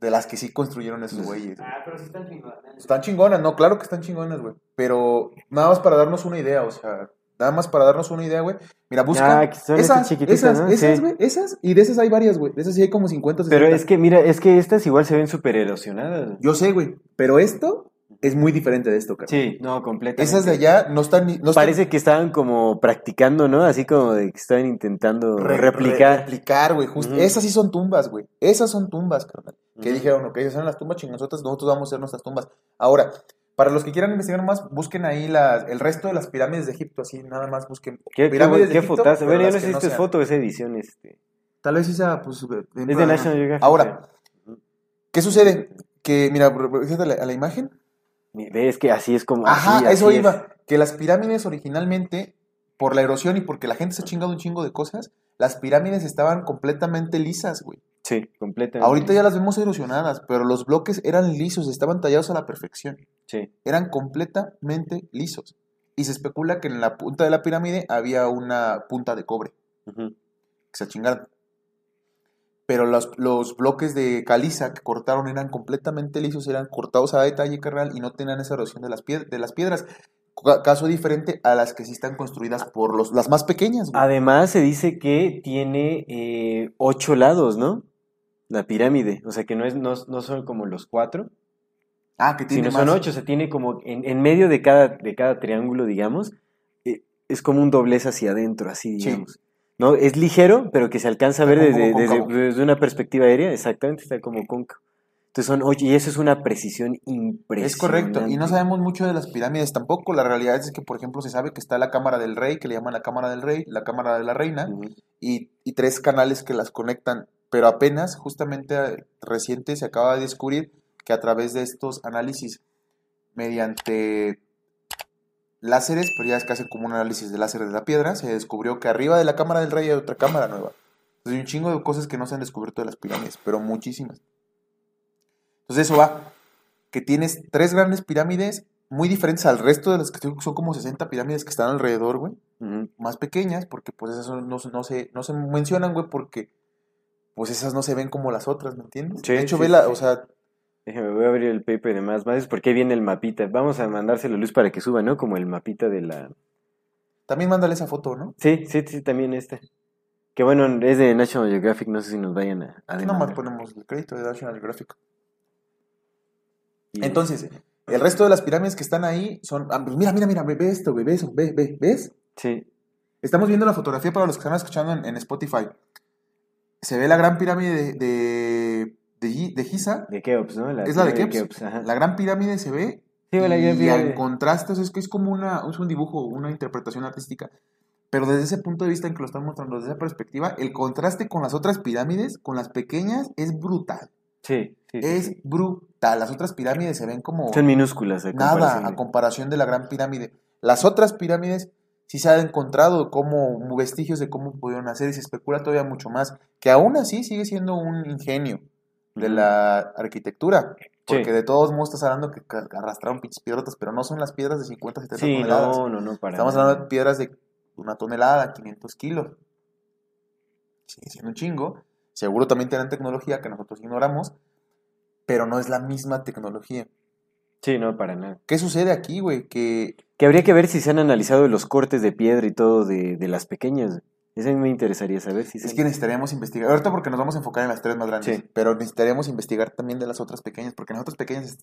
De las que sí construyeron esos güeyes. güey. Ah, pero sí están chingones. Están chingonas, no, claro que están chingonas, güey. Pero nada más para darnos una idea, o sea, nada más para darnos una idea, güey. Mira, busca Ah, que son esas, esas, ¿no? esas, Sí. güey, esas, y de esas hay varias, güey. De esas sí hay como 50, 60. Pero es que, mira, es que estas igual se ven súper erosionadas. güey. Yo sé, güey, pero esto es muy diferente de esto, cara. Sí, no, completamente. Esas de allá no están ni... No están- Parece que estaban como practicando, ¿no? Así como de que estaban intentando Re- replicar. re- replicar, güey. justo. Esas sí son tumbas, güey. Esas son tumbas, carnal. Que dijeron, ok, esas son las tumbas chingonzotas, nosotros vamos a hacer nuestras tumbas. Ahora, para los que quieran investigar más, busquen ahí las, el resto de las pirámides de Egipto, así nada más busquen. ¿Qué, qué, pirámides de qué Egipto, fotazo? pero Bueno, las no es sean. foto o es edición. Este. Tal vez esa, pues. Es de National Geographic. Ahora, ¿qué sucede? Que, mira, fíjate a la, a la imagen. Ves que así es como. Ajá, así, así eso es. iba. Que las pirámides originalmente, por la erosión y porque la gente se ha chingado un chingo de cosas, las pirámides estaban completamente lisas, güey. Sí, completamente. Ahorita ya las vemos erosionadas, pero los bloques eran lisos, estaban tallados a la perfección. Sí. Eran completamente lisos. Y se especula que en la punta de la pirámide había una punta de cobre, Ujú. que se chingaron. Pero los, los bloques de caliza que cortaron eran completamente lisos, eran cortados a detalle, carnal, y no tenían esa erosión de las, pied- de las piedras. Ca- Caso diferente a las que sí están construidas por los, las más pequeñas, güey. Además, se dice que tiene eh, ocho lados, ¿no? La pirámide. O sea, que no, es, no, no son como los cuatro, Ah, que tiene sino son más. ocho. O sea, tiene como en, en medio de cada, de cada triángulo, digamos, eh, es como un doblez hacia adentro, así, Sí. ¿No? Es ligero, pero que se alcanza a ver desde, desde, desde una perspectiva aérea. Exactamente, está como cóncavo. Entonces son ocho, y eso es una precisión impresionante. Es correcto, y no sabemos mucho de las pirámides tampoco. La realidad es que, por ejemplo, se sabe que está la Cámara del Rey, que le llaman la Cámara del Rey, la Cámara de la Reina, y tres canales que las conectan. Pero apenas, justamente eh, reciente, se acaba de descubrir que a través de estos análisis, mediante láseres, pero ya es que hacen como un análisis de láser de la piedra, se descubrió que arriba de la Cámara del Rey hay otra cámara nueva. Entonces, hay un chingo de cosas que no se han descubierto de las pirámides, pero muchísimas. Entonces eso va, que tienes tres grandes pirámides muy diferentes al resto de las que son como 60 pirámides que están alrededor, güey. Más pequeñas, porque pues esas no, no, no se, no se mencionan, güey, porque pues esas no se ven como las otras, ¿me entiendes? Sí, de hecho, sí, vela, sí. o sea, Déjame, voy a abrir el paper de más bases porque ahí viene el mapita. Vamos a mandárselo a Luz para que suba, ¿no? Como el mapita de la... también mándale esa foto, ¿no? Sí, sí, sí, también este. Que bueno, es de National Geographic, no sé si nos vayan a, a nomás demandar. ponemos el crédito de National Geographic. Entonces, el resto de las pirámides que están ahí son, ah, pues mira, mira, mira, ve, esto, ve eso, ve, ve, ¿ves? Sí, Estamos viendo la fotografía para los que están escuchando en, en Spotify. Se ve la gran pirámide de, de, de, Gi- de Giza. de Keops, ¿no? Es la de Keops. La gran pirámide se ve. Sí, la gran y en contraste, o sea, es que es como una, es un dibujo, una interpretación artística. Pero desde ese punto de vista en que lo están mostrando, desde esa perspectiva, el contraste con las otras pirámides, con las pequeñas, es brutal. Sí, Es sí. brutal. Las otras pirámides se ven como Son minúsculas. nada a comparación de la gran pirámide. Las otras pirámides sí se han encontrado como vestigios de cómo pudieron hacer y se especula todavía mucho más, que aún así sigue siendo un ingenio de la arquitectura. Porque Sí. de todos modos estás hablando que arrastraron pinches piedrotas, pero no son las piedras de 50, 70 Sí, toneladas. no, no, no, para Estamos nada. hablando de piedras de una tonelada, 500 kilos. Sigue siendo un chingo. Seguro también tienen tecnología que nosotros ignoramos, pero no es la misma tecnología. Sí, no, para nada. ¿Qué sucede aquí, güey? Que Que habría que ver si se han analizado los cortes de piedra y todo de, de las pequeñas. Eso a mí me interesaría saber si es que necesitaríamos investigar. Ahorita porque nos vamos a enfocar en las tres más grandes, Sí. pero necesitaríamos investigar también de las otras pequeñas, porque en las otras pequeñas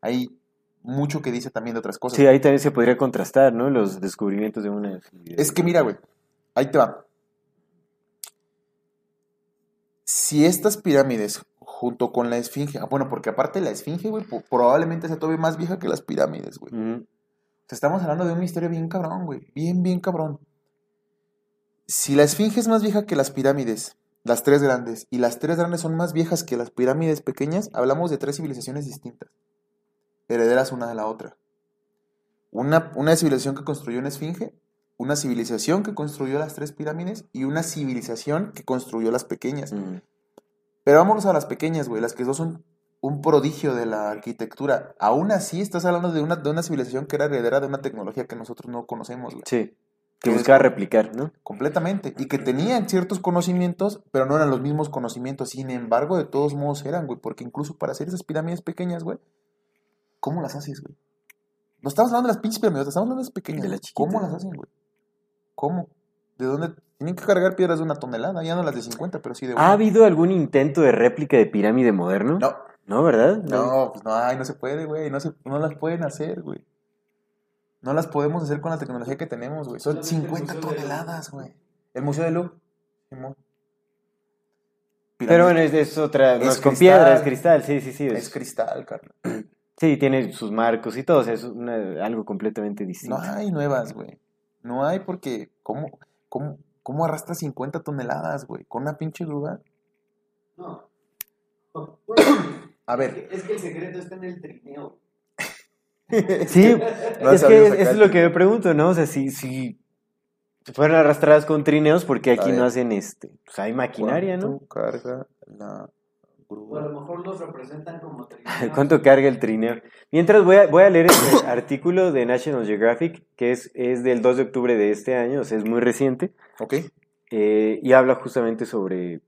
hay mucho que dice también de otras cosas. Sí, ahí también se podría contrastar, ¿no? Los descubrimientos de una. Es que mira, güey, ahí te va. Si estas pirámides, junto con la esfinge, ah, bueno, porque aparte la esfinge, güey, probablemente sea todavía más vieja que las pirámides, güey. O sea, estamos hablando de un misterio bien cabrón, güey. Bien, bien cabrón. Si la esfinge es más vieja que las pirámides, las tres grandes, y las tres grandes son más viejas que las pirámides pequeñas, hablamos de tres civilizaciones distintas, herederas una de la otra. Una, una civilización que construyó una esfinge, una civilización que construyó las tres pirámides y una civilización que construyó las pequeñas. Ujú. Pero vámonos a las pequeñas, güey. Las que dos son un prodigio de la arquitectura. Aún así, estás hablando de una, de una civilización que era heredera de una tecnología que nosotros no conocemos, güey. Sí. Que buscaba replicar, ¿no? Completamente. Y que tenían ciertos conocimientos, pero no eran los mismos conocimientos. Sin embargo, de todos modos eran, güey. Porque incluso para hacer esas pirámides pequeñas, güey, ¿cómo las haces, güey? No estamos hablando de las pinches pirámides, estamos hablando de las pequeñas. De las güey. ¿Cómo las hacen, güey? ¿Cómo? ¿De dónde? Tienen que cargar piedras de una tonelada, ya no las de 50, pero sí de ¿Ha una. habido algún intento de réplica de pirámide moderno? No, ¿No, verdad? No, pues no, ay, no se puede, güey. No, se, no las pueden hacer, güey. No las podemos hacer con la tecnología que tenemos, güey. Son Solamente el 50 Museo de toneladas, güey. El Museo de Louvre. Simón. Pero bueno, es, es otra. Es no es con cristal. piedra, es cristal, sí, sí, sí. es es- cristal, Carlos. sí, tiene sus marcos y todo. o sea, es una- algo completamente distinto. No hay nuevas, güey. No hay porque, ¿cómo, cómo, cómo arrastras 50 toneladas, güey? Con una pinche grúa. No. A ver, Es que el secreto está en el trineo. Sí, No es que es lo que me pregunto, ¿no? O sea, si, si fueran arrastradas con trineos, porque aquí A no hacen este? Pues hay maquinaria, ¿no? ¿cuánto carga la O a grúa? lo mejor los representan como trineos. ¿Cuánto carga el trineo? Mientras voy a, voy a leer este artículo de National Geographic, que es, es del 2 de octubre de este año, o sea, es muy reciente, Ok. eh, y habla justamente sobre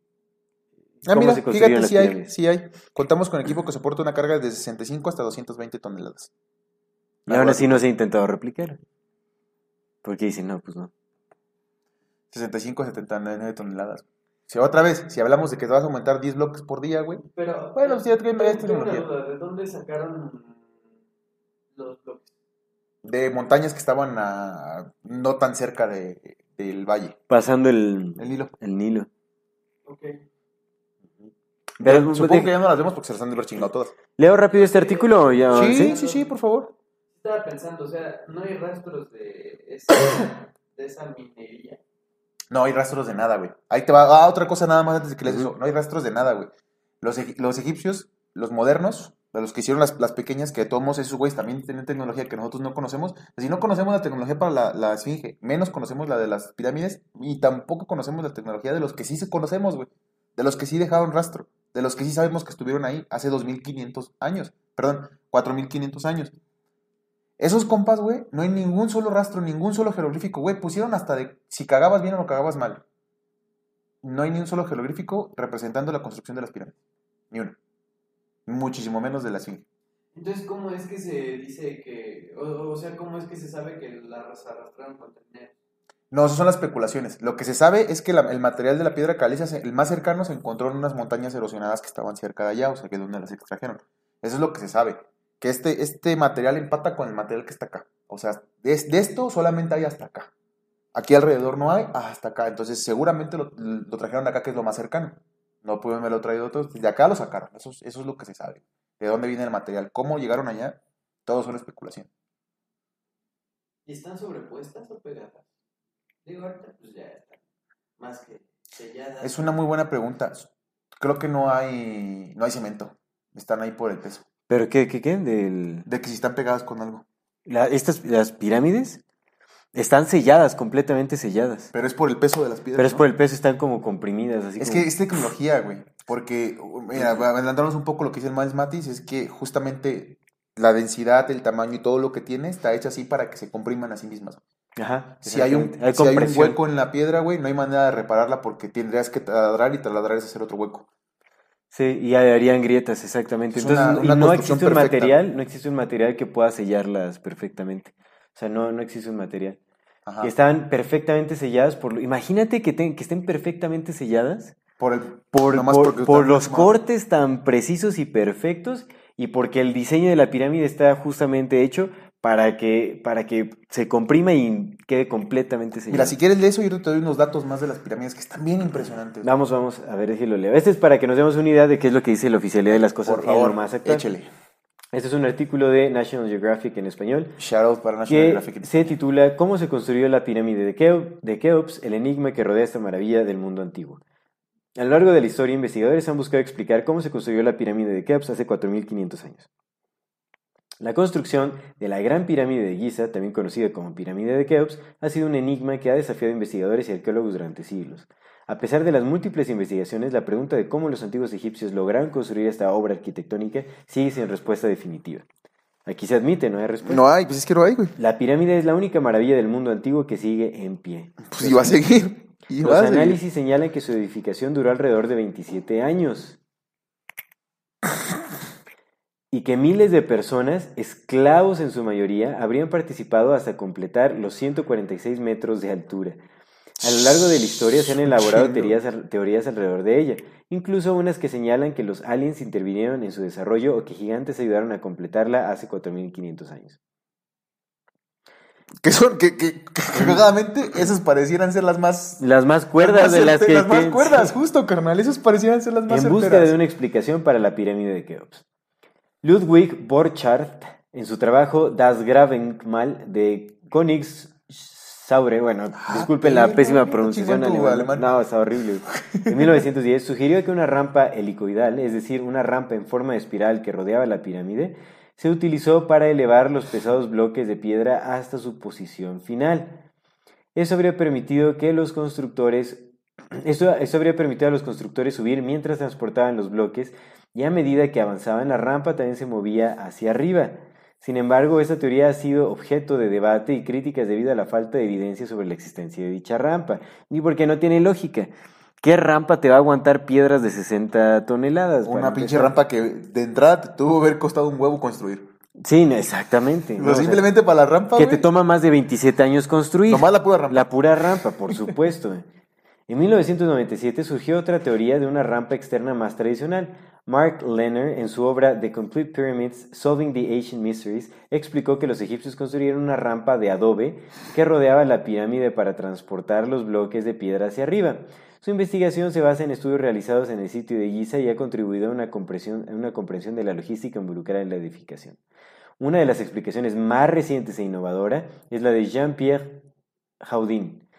Ah, mira, fíjate, sí hay, sí hay. Contamos con equipo que soporta una carga de 65 hasta 220 toneladas. Y aún así no se ha intentado replicar. Porque dicen, no, pues no. 65 a 79 toneladas. Si otra vez, si hablamos de que te vas a aumentar 10 bloques por día, güey. Pero, Bueno, sí, ya tengo, tengo- tecnología. ¿De dónde sacaron los bloques? De montañas que estaban a- no tan cerca de, del valle. Pasando el, El Nilo. el Nilo. Ok. Pero, Supongo de- que ya no las vemos porque se las han de ver chingado todas. ¿Leo rápido este artículo o ya? Sí, sí, sí, por favor. Estaba pensando, o sea, no hay rastros de esa, de esa minería. No hay rastros de nada, güey. Ahí te va. Ah, otra cosa nada más antes de que les eso. No hay rastros de nada, güey. Los, los egipcios, los modernos, de los que hicieron las, las pequeñas, que modos esos güeyes también tienen tecnología que nosotros no conocemos. Si no conocemos la tecnología para la, la esfinge, menos conocemos la de las pirámides y tampoco conocemos la tecnología de los que sí se conocemos, güey. De los que sí dejaron rastro. De los que sí sabemos que estuvieron ahí hace 2500 años. Perdón, 4500 años. Esos compas, güey, no hay ningún solo rastro, ningún solo jeroglífico, güey. Pusieron hasta de si cagabas bien o no cagabas mal. No hay ni un solo jeroglífico representando la construcción de las pirámides. Ni uno. Muchísimo menos de la esfinge. Entonces, ¿cómo es que se dice que, o, o sea, cómo es que se sabe que las arrastraron con trineos? No, esas son las especulaciones. Lo que se sabe es que la- el material de la piedra caliza, el más cercano, se encontró en unas montañas erosionadas que estaban cerca de allá, o sea, que es donde las extrajeron. Eso es lo que se sabe. Que este, este material empata con el material que está acá. O sea, de, de esto solamente hay hasta acá. Aquí alrededor no hay, hasta acá. Entonces, seguramente lo, lo trajeron de acá, que es lo más cercano. No pudieron haberlo traído otros. De acá lo sacaron. Eso, es- eso es lo que se sabe. De dónde viene el material. Cómo llegaron allá, todo son especulación. ¿Y están sobrepuestas o pegadas? Digo, ahorita pues ya está. Más que sellada. Es una muy buena pregunta. Creo que no hay, no hay cemento. Están ahí por el peso. ¿Pero qué, qué, qué? Del... De que si están pegadas con algo. La- estas, las pirámides están selladas, completamente selladas. Pero es por el peso de las piedras. Pero es ¿no? por el peso, están como comprimidas, así Es como- que es tecnología, güey. Porque, mira, adelantándonos un poco lo que dice el Miles Matis, es que justamente la densidad, el tamaño y todo lo que tiene está hecha así para que se compriman a sí mismas. Ajá. Si hay un, si hay un hueco en la piedra, güey, no hay manera de repararla porque tendrías que taladrar y taladrar es hacer otro hueco. Sí, y harían grietas, exactamente. Es Entonces, una- y una no existe un perfecta. material, no existe un material que pueda sellarlas perfectamente. O sea, no, no existe un material. Ajá. Y están perfectamente selladas por... lo- Imagínate que, te- que estén perfectamente selladas Por el por, los cortes tan precisos y perfectos y porque el diseño de la pirámide está justamente hecho para que, para que se comprima y quede completamente sellada. Mira, si quieres de eso, yo te doy unos datos más de las pirámides que están bien impresionantes. Vamos, vamos, a ver si lo leo. Este es para que nos demos una idea de qué es lo que dice la oficialidad de las cosas Por favor, más actual. échele. Este es un artículo de National Geographic en español Shout out para National que Geographic. se titula ¿Cómo se construyó la pirámide de Keops? El enigma que rodea esta maravilla del mundo antiguo. A lo largo de la historia, investigadores han buscado explicar cómo se construyó la pirámide de Keops hace 4.500 años. La construcción de la Gran Pirámide de Giza, también conocida como Pirámide de Keops, ha sido un enigma que ha desafiado investigadores y arqueólogos durante siglos. A pesar de las múltiples investigaciones, la pregunta de cómo los antiguos egipcios lograron construir esta obra arquitectónica sigue sin respuesta definitiva. Aquí se admite, no hay respuesta. No hay, pues es que no hay, güey. La pirámide es la única maravilla del mundo antiguo que sigue en pie. Pues iba a seguir. Los análisis señalan que su edificación duró alrededor de 27 años. Y que miles de personas, esclavos en su mayoría, habrían participado hasta completar los 146 metros de altura. A lo largo de la historia se han elaborado teorías, al- teorías alrededor de ella, incluso unas que señalan que los aliens intervinieron en su desarrollo o que gigantes ayudaron a completarla hace 4.500 años. Que son, que, que, que esas parecieran ser las más. Las más cuerdas más de las que... Las más que- cuerdas, justo, carnal. Esos parecieran ser las más en busca de una explicación para la pirámide de Keops. Ludwig Borchardt, en su trabajo Das Grabdenkmal de Königssaure, bueno, Ah, disculpen la pésima pronunciación alemana. No, está horrible. En 1910 sugirió que una rampa helicoidal, es decir, una rampa en forma de espiral que rodeaba la pirámide, se utilizó para elevar los pesados bloques de piedra hasta su posición final. Eso habría permitido que los constructores esto, esto habría permitido a los constructores subir mientras transportaban los bloques y a medida que avanzaban la rampa también se movía hacia arriba. Sin embargo, esta teoría ha sido objeto de debate y críticas debido a la falta de evidencia sobre la existencia de dicha rampa, y porque no tiene lógica. ¿Qué rampa te va a aguantar piedras de 60 toneladas? Una pinche empezar? rampa que de entrada te tuvo que haber costado un huevo construir. Sí, exactamente. Pero ¿no? O sea, simplemente para la rampa. que te toma más de 27 años construir. Nomás la pura rampa. La pura rampa, por supuesto. En 1997 surgió otra teoría de una rampa externa más tradicional. Mark Lenner, en su obra The Complete Pyramids Solving the Ancient Mysteries, explicó que los egipcios construyeron una rampa de adobe que rodeaba la pirámide para transportar los bloques de piedra hacia arriba. Su investigación se basa en estudios realizados en el sitio de Giza y ha contribuido a una comprensión, a una comprensión de la logística involucrada en la edificación. Una de las explicaciones más recientes e innovadora es la de Jean-Pierre Houdin,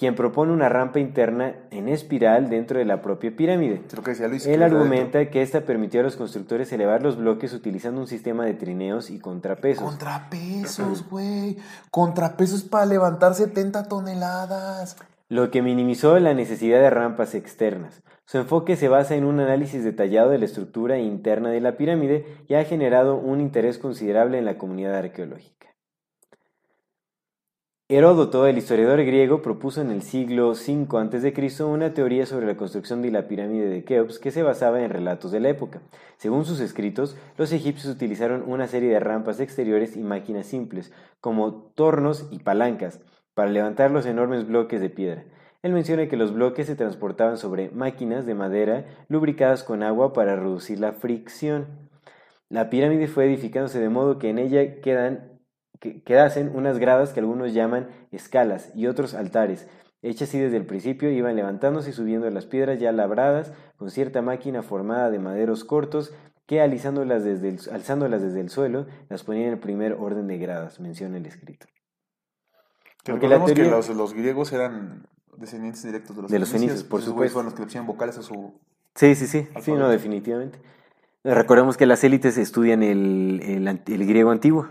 quien propone una rampa interna en espiral dentro de la propia pirámide. Lo que decía Luis. Él que argumenta que esta permitió a los constructores elevar los bloques utilizando un sistema de trineos y contrapesos. Contrapesos, güey. Contrapesos para levantar 70 toneladas. lo que minimizó la necesidad de rampas externas. Su enfoque se basa en un análisis detallado de la estructura interna de la pirámide y ha generado un interés considerable en la comunidad arqueológica. Heródoto, el historiador griego, propuso en el siglo V a.C. una teoría sobre la construcción de la pirámide de Keops que se basaba en relatos de la época. Según sus escritos, los egipcios utilizaron una serie de rampas exteriores y máquinas simples, como tornos y palancas, para levantar los enormes bloques de piedra. Él menciona que los bloques se transportaban sobre máquinas de madera lubricadas con agua para reducir la fricción. La pirámide fue edificándose de modo que en ella quedan, que- quedasen unas gradas que algunos llaman escalas y otros altares. Hechas así desde el principio, iban levantándose y subiendo las piedras ya labradas con cierta máquina formada de maderos cortos que alisándolas desde el- alzándolas desde el suelo las ponían en el primer orden de gradas, menciona el escrito. Que Porque la recordemos que teoría- los, los griegos eran descendientes directos de los De los fenicios, por supuesto. fueron los que le pusieron vocales a su... Sí, sí, sí. Sí, no, definitivamente. Recordemos que las élites estudian el, el griego antiguo,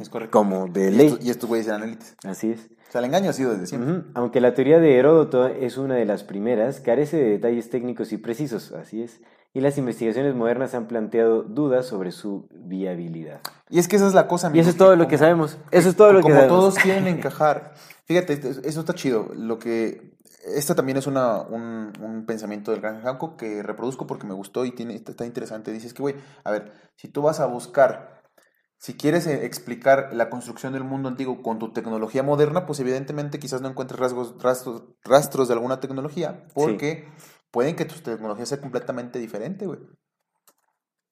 Es correcto. como de Y ley. estos, y estos güeyes eran élites. Así es. O sea, el engaño ha sido desde siempre. Aunque la teoría de Heródoto es una de las primeras, carece de detalles técnicos y precisos, así es. Y las investigaciones modernas han planteado dudas sobre su viabilidad. Y es que esa es la cosa, Y eso es todo lo como- que sabemos. Eso es todo lo que como sabemos. todos quieren encajar. Fíjate, eso está chido. Lo que esta también es una, un, un pensamiento del gran Hancock que reproduzco porque me gustó y tiene, está interesante. Dices que, güey, a ver, si tú vas a buscar, si quieres eh, explicar la construcción del mundo antiguo con tu tecnología moderna, pues evidentemente quizás no encuentres rasgos, rastros, rastros de alguna tecnología, porque pueden que tu tecnología sea completamente diferente, güey.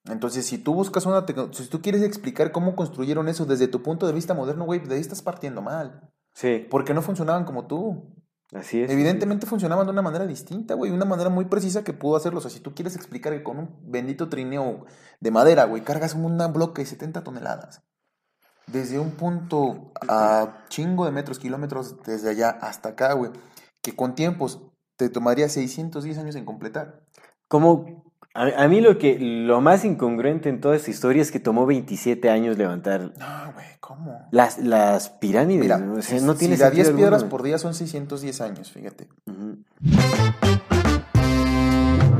Entonces, si tú buscas una tecnología, si tú quieres explicar cómo construyeron eso desde tu punto de vista moderno, güey, de ahí estás partiendo mal. Sí, Porque no funcionaban como tú. Así es. Evidentemente funcionaban de una manera distinta, güey, una manera muy precisa que pudo hacerlo. O sea, si tú quieres explicar que con un bendito trineo de madera, güey, cargas un bloque de 70 toneladas. Desde un punto a chingo de metros, kilómetros, desde allá hasta acá, güey, que con tiempos te tomaría 610 años en completar. Como a, a mí lo que lo más incongruente en toda esta historia es que tomó 27 años levantar No, güey, ¿cómo? las, las pirámides. Mira, o sea, no si tiene da sentido 10 piedras alguno. por día son 610 años, fíjate. Ujú.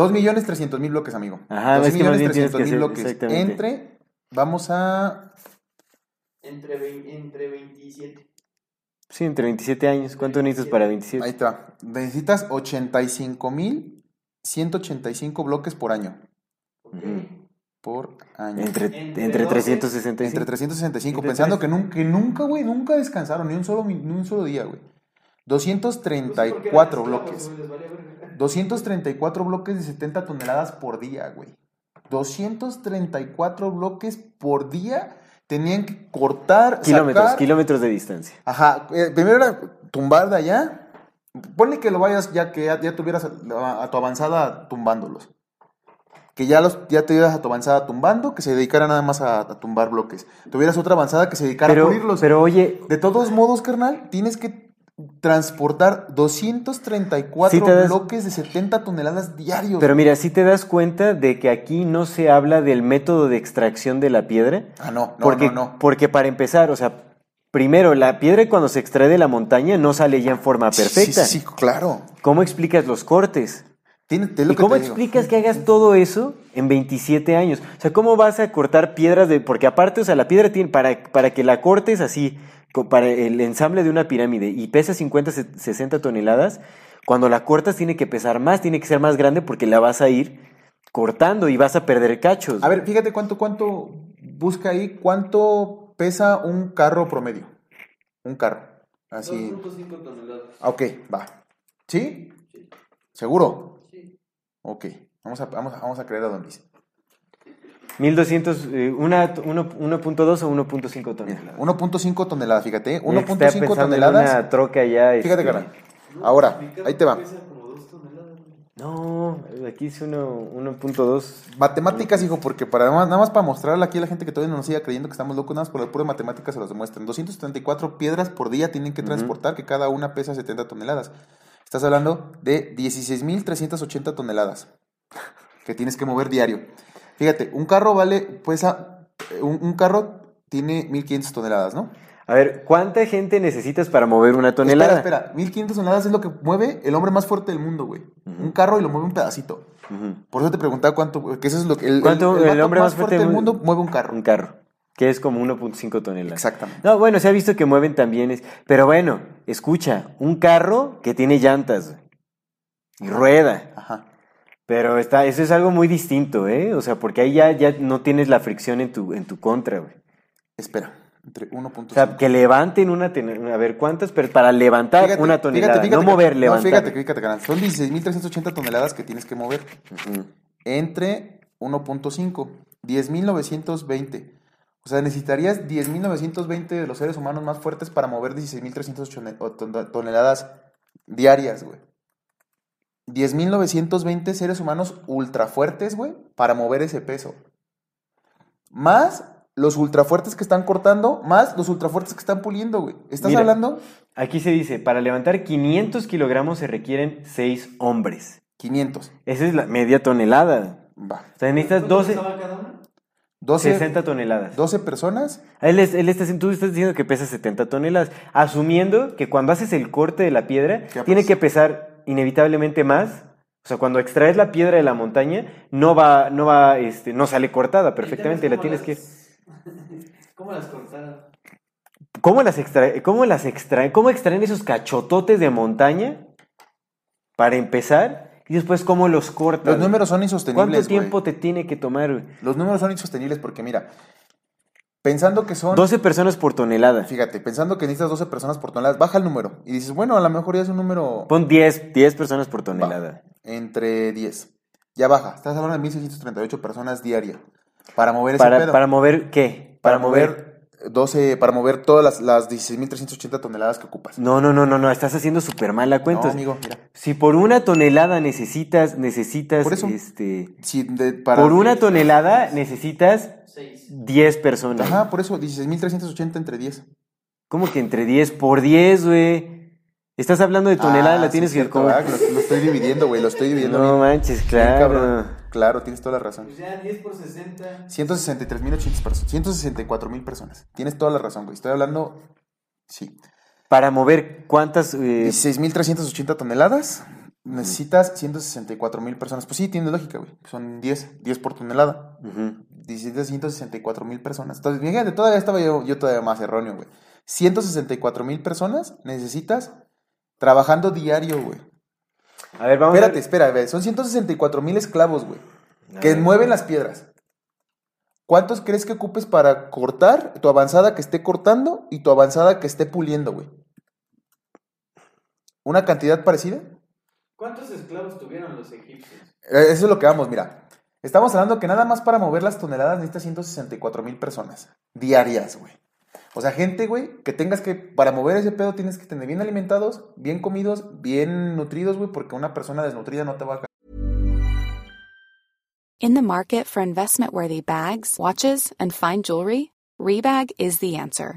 2 millones 300 mil bloques, amigo. Ajá, 2 es que más bien tienes 300 que mil bloques. exactamente. Entre, vamos a... Entre, entre 27. Sí, entre 27 años. ¿Cuánto necesitas para 27? Ahí está. Necesitas 85 mil 185 bloques por año. ¿ok? Ujú. Por año. Entre, Entre entre 12, 365. Entre 365. Entre pensando tres. que nunca, que nunca, güey, nunca descansaron, ni un solo, ni un solo día, güey. Pues sí, porque 234 eran esclavos, bloques. Güey, les valía verga. 234 bloques de 70 toneladas por día, güey. 234 bloques por día tenían que cortar, Kilómetros, sacar- kilómetros de distancia. Ajá, eh, primero era tumbar de allá. Ponle que lo vayas ya que ya, ya tuvieras a, a tu avanzada tumbándolos. Que ya los ya te ibas a tu avanzada tumbando, que se dedicara nada más a, a tumbar bloques. Tuvieras otra avanzada que se dedicara a pulirlos. pero oye, de todos modos, carnal, tienes que transportar 234 Sí te das- bloques de 70 toneladas diarios. pero mira, si te das cuenta de que aquí no se habla del método de extracción de la piedra. ah, no, no, porque, no, no. porque para empezar, o sea, primero, la piedra cuando se extrae de la montaña no sale ya en forma Sí, perfecta. Sí, sí, claro. ¿Cómo explicas los cortes? Tiene, es lo ¿Y que cómo te digo. explicas que hagas todo eso en 27 años? O sea, ¿cómo vas a cortar piedras de...? Porque aparte, o sea, la piedra tiene... Para, para que la cortes así, para el ensamble de una pirámide y pesa 50, se- 60 toneladas, cuando la cortas tiene que pesar más, tiene que ser más grande porque la vas a ir cortando y vas a perder cachos. A ver, fíjate cuánto, cuánto, busca ahí, cuánto pesa un carro promedio. Un carro. Así. 2.5 toneladas. Ah, Ok, va. ¿Sí? ¿Seguro? Ok. Vamos a, vamos a, vamos a creer a Don Luis. 1200, eh, una, uno- 1.2 o 1.5 toneladas. 1.5 toneladas, fíjate. ¿eh? Ya que estaba 1.5 pensando en toneladas. Una troca ya. Fíjate, este. Ahora, ahí te va. Pesa como 2 toneladas. güey. No, aquí uno- 1.2. Matemáticas, hijo, porque para nada más, nada más para mostrarle aquí a la gente que todavía no nos siga creyendo que estamos locos, nada más por la pura matemática se los demuestran. 274 piedras por día tienen que transportar, que cada una pesa 70 toneladas. Estás hablando de 16.380 toneladas que tienes que mover diario. Fíjate, un carro vale, pesa, un, un carro tiene 1.500 toneladas, ¿no? A ver, ¿cuánta gente necesitas para mover una tonelada? Espera, espera, 1.500 toneladas es lo que mueve el hombre más fuerte del mundo, güey. Un carro y lo mueve un pedacito. Por eso te preguntaba cuánto, que eso es lo que... El, ¿Cuánto el- el el vato hombre más fuerte del del mundo mueve un carro. Un carro, que es como 1.5 toneladas. Exactamente. No, bueno, se ha visto que mueven también. es- Pero bueno, escucha, un carro que tiene llantas y rueda. Ajá. Pero está, eso es algo muy distinto, ¿eh? O sea, porque ahí ya, ya no tienes la fricción en tu, en tu contra, güey. Espera, Entre 1.5. O sea, que levanten una tonelada. A ver, ¿cuántas? Pero para levantar Fíjate, una tonelada. fíjate no que- mover, no, levantar. fíjate, fíjate. Son 16.380 toneladas que tienes que mover. Entre 1.5. 10.920. O sea, necesitarías 10.920 de los seres humanos más fuertes para mover 16.300 toneladas diarias, güey. 10.920 seres humanos ultra fuertes, güey, para mover ese peso. Más los ultra fuertes que están cortando, más los ultra fuertes que están puliendo, güey. ¿Estás Mira. hablando? Aquí se dice, para levantar 500 kilogramos se requieren 6 hombres. 500. Esa es la media tonelada. Va. O sea, necesitas ¿Cuánto 12, pesaba cada una? 12, 60 toneladas. 12 personas. Él, es- él está, tú estás diciendo que pesa 70 toneladas, asumiendo que cuando haces el corte de la piedra, ¿Qué tiene que pesar inevitablemente más. O sea, cuando extraes la piedra de la montaña, no va, no va, este, no sale cortada perfectamente, ¿Y la tienes cómo que... las- ¿Cómo las cortaron? ¿Cómo las extrae, cómo las extraen, cómo extraen esos cachototes de montaña? Para empezar, y después cómo los cortan. Los números son insostenibles. ¿Cuánto tiempo te tiene que tomar? güey? Los números son insostenibles porque, mira, pensando que son. 12 personas por tonelada. Fíjate, pensando que necesitas 12 personas por tonelada, baja el número. Y dices, bueno, a lo mejor ya es un número Pon 10, 10 personas por tonelada. entre 10. Ya baja. Estás hablando de 1638 personas diarias. Para mover ese Para, pedo. para mover qué? Para mover 12, para mover todas las, las 16.380 toneladas que ocupas. No, no, no, no, no, estás haciendo súper mal la cuenta. No, amigo, mira. Si por una tonelada necesitas, necesitas, Por eso. este, Si de- para- por una tonelada necesitas Seis. 10 personas. Ajá, por eso, 16.380 entre 10. ¿Cómo que entre 10 por 10, güey? Estás hablando de tonelada, Ah, la sí, tienes que cierto, como... ah, lo, lo estoy dividiendo, güey, lo estoy dividiendo No bien. manches, bien claro. cabrón. Claro, tienes toda la razón. Pues ya 10 por 60. 163.800 personas. 164.000 personas. Tienes toda la razón, güey. Estoy hablando. Sí. Para mover cuántas... eh, 16.380 toneladas. Necesitas 164.000 personas. Pues sí, tiene lógica, güey. Son 10. 10 por tonelada. ujú. 164.000 personas. Entonces, fíjate, todavía estaba yo, yo todavía más erróneo, güey. 164.000 personas necesitas trabajando diario, güey. A ver, vamos Espérate, a... espera, a ver, son 164.000 esclavos, güey. A Que ver. mueven las piedras. ¿Cuántos crees que ocupes para cortar tu avanzada que esté cortando y tu avanzada que esté puliendo, güey? ¿Una cantidad parecida? ¿Cuántos esclavos tuvieron los egipcios? Eh, Eso es lo que vamos, mira. Estamos hablando que nada más para mover las toneladas necesitas 164 mil personas diarias, güey. O sea, gente, güey, que tengas que, para mover ese pedo tienes que tener bien alimentados, bien comidos, bien nutridos, güey, porque una persona desnutrida no te va a In the market for investment worthy bags, watches, and fine jewelry, Rebag is the answer.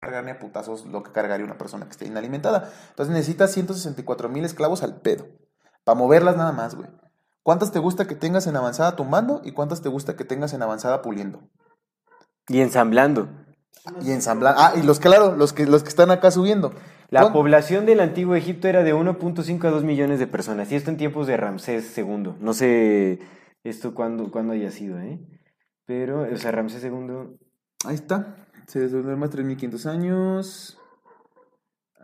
cargar ni a putazos lo que cargaría una persona que esté inalimentada. Entonces necesitas 164 mil esclavos al pedo. Para moverlas nada más, güey. ¿Cuántas te gusta que tengas en avanzada tumbando y cuántas te gusta que tengas en avanzada puliendo? Y ensamblando. Y ensamblando. Ah, y los, claro, los que, los que están acá subiendo. La ¿Cuán- población del antiguo Egipto era de 1.5 a 2 millones de personas. Y esto en tiempos de Ramsés II. No sé esto cuándo, cuándo haya sido, ¿eh? Pero, o sea, Ramsés II... Ahí está. Se desarrolló más 3.500 años.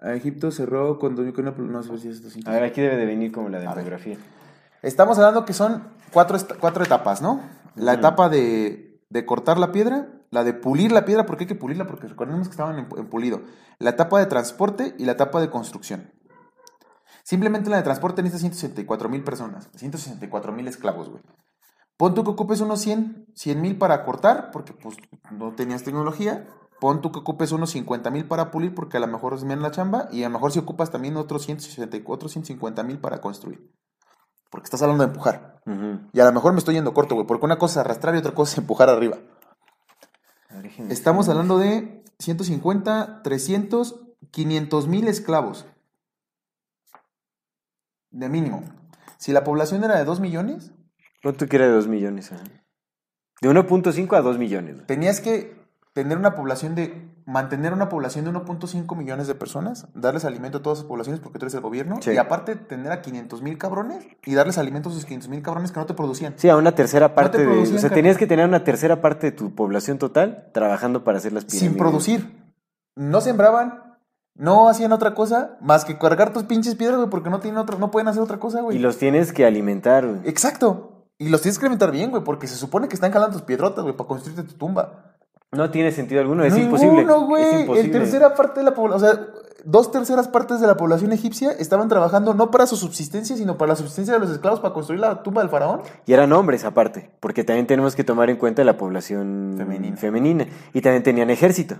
A Egipto cerró cuando yo creo no sé si es 200. A ver, aquí debe de venir como la demografía. Estamos hablando que son cuatro, est- cuatro etapas, ¿no? La etapa de, de cortar la piedra, la de pulir la piedra, porque hay que pulirla, porque recordemos que estaban en, en pulido. La etapa de transporte y la etapa de construcción. Simplemente la de transporte necesita 164 mil personas, 164 mil esclavos, güey. Pon tú que ocupes unos 100, 100 mil para cortar, porque pues no tenías tecnología. pon tú que ocupes unos 50 mil para pulir porque a lo mejor es menos la chamba y a lo mejor si ocupas también otros 164, 150 mil para construir. Porque estás hablando de empujar. Y a lo mejor me estoy yendo corto, güey, porque una cosa es arrastrar y otra cosa es empujar arriba. Estamos hablando de 150, 300, 500 mil esclavos. De mínimo. Si la población era de 2 millones, ¿Cuánto quiere de 2 millones? ajá? De 1.5 a 2 millones. güey. tenías que tener una población de. mantener una población de 1.5 millones de personas, darles alimento a todas esas poblaciones porque tú eres el gobierno, Sí. y aparte tener a 500 mil cabrones y darles alimento a esos 500 mil cabrones que no te producían. Sí, a una tercera parte de... O producían sea, tenías que tener una tercera parte de tu población total trabajando para hacer las pirámides. Sin producir. No sembraban, no hacían otra cosa más que cargar tus pinches piedras, güey, porque no tienen otra, no pueden hacer otra cosa, güey. Y los tienes que alimentar, güey. Exacto. Y los tienes que alimentar bien, güey, porque se supone que están jalando tus piedrotas, güey, para construirte tu tumba. No tiene sentido alguno, es Ninguno, imposible. güey. Es imposible. El tercera parte de la población, o sea, dos terceras partes de la población egipcia estaban trabajando no para su subsistencia, sino para la subsistencia de los esclavos para construir la tumba del faraón. Y eran hombres aparte, porque también tenemos que tomar en cuenta la población Femenina. femenina. Y también tenían ejército.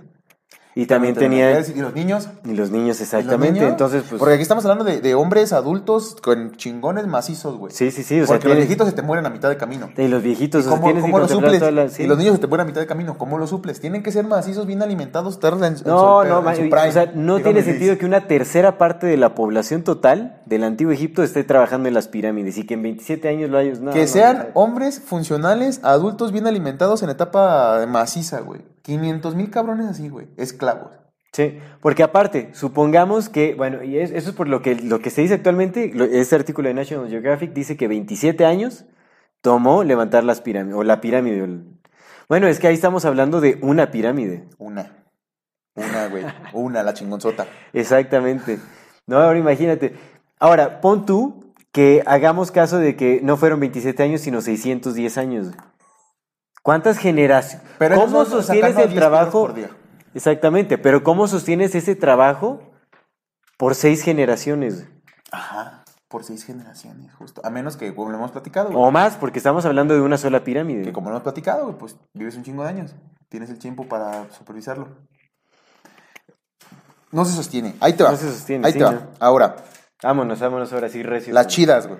Y también tenían... Y los niños. Y los niños, ¿Y los exactamente. niños? Entonces, pues... Porque aquí estamos hablando de, de hombres adultos con chingones macizos, güey. Sí, sí, sí. O sea, Porque los tienes- viejitos se te mueren a mitad de camino. Y los viejitos, ¿Y o sea, cómo, cómo los suples? sí. Y los niños se te mueren a mitad de camino. ¿Cómo los suples? Tienen que ser macizos, bien alimentados, estar en, en su- No, en no, su prime. o sea, no tiene sentido que una tercera parte de la población total del antiguo Egipto esté trabajando en las pirámides y que en 27 años lo hayas... no, que no, sean no. hombres funcionales, adultos bien alimentados en etapa maciza, güey. 500 mil cabrones así, güey. Esclavos. Sí, porque aparte, supongamos que, bueno, y es- eso es por lo que, lo que se dice actualmente, este artículo de National Geographic dice que 27 años tomó levantar las pirámides, o la pirámide. Bueno, es que ahí estamos hablando de una pirámide. Una. Una, güey. Una, la chingonzota. Exactamente. No, ahora imagínate. Ahora, pon tú que hagamos caso de que no fueron 27 años, sino 610 años. ¿Cuántas generaciones? Pero ¿Cómo sostienes el 10 trabajo? Exactamente, pero ¿cómo sostienes ese trabajo por seis generaciones? Ajá. Por seis generaciones, justo. A menos que, como lo hemos platicado, güey. O más, porque estamos hablando de una sola pirámide. Que como lo hemos platicado, güey, pues vives un chingo de años. Tienes el tiempo para supervisarlo. No se sostiene. Ahí te va. No se sostiene, Ahí sí, te va. no. Ahora, Vámonos, vámonos ahora sí, recio. las chidas, güey.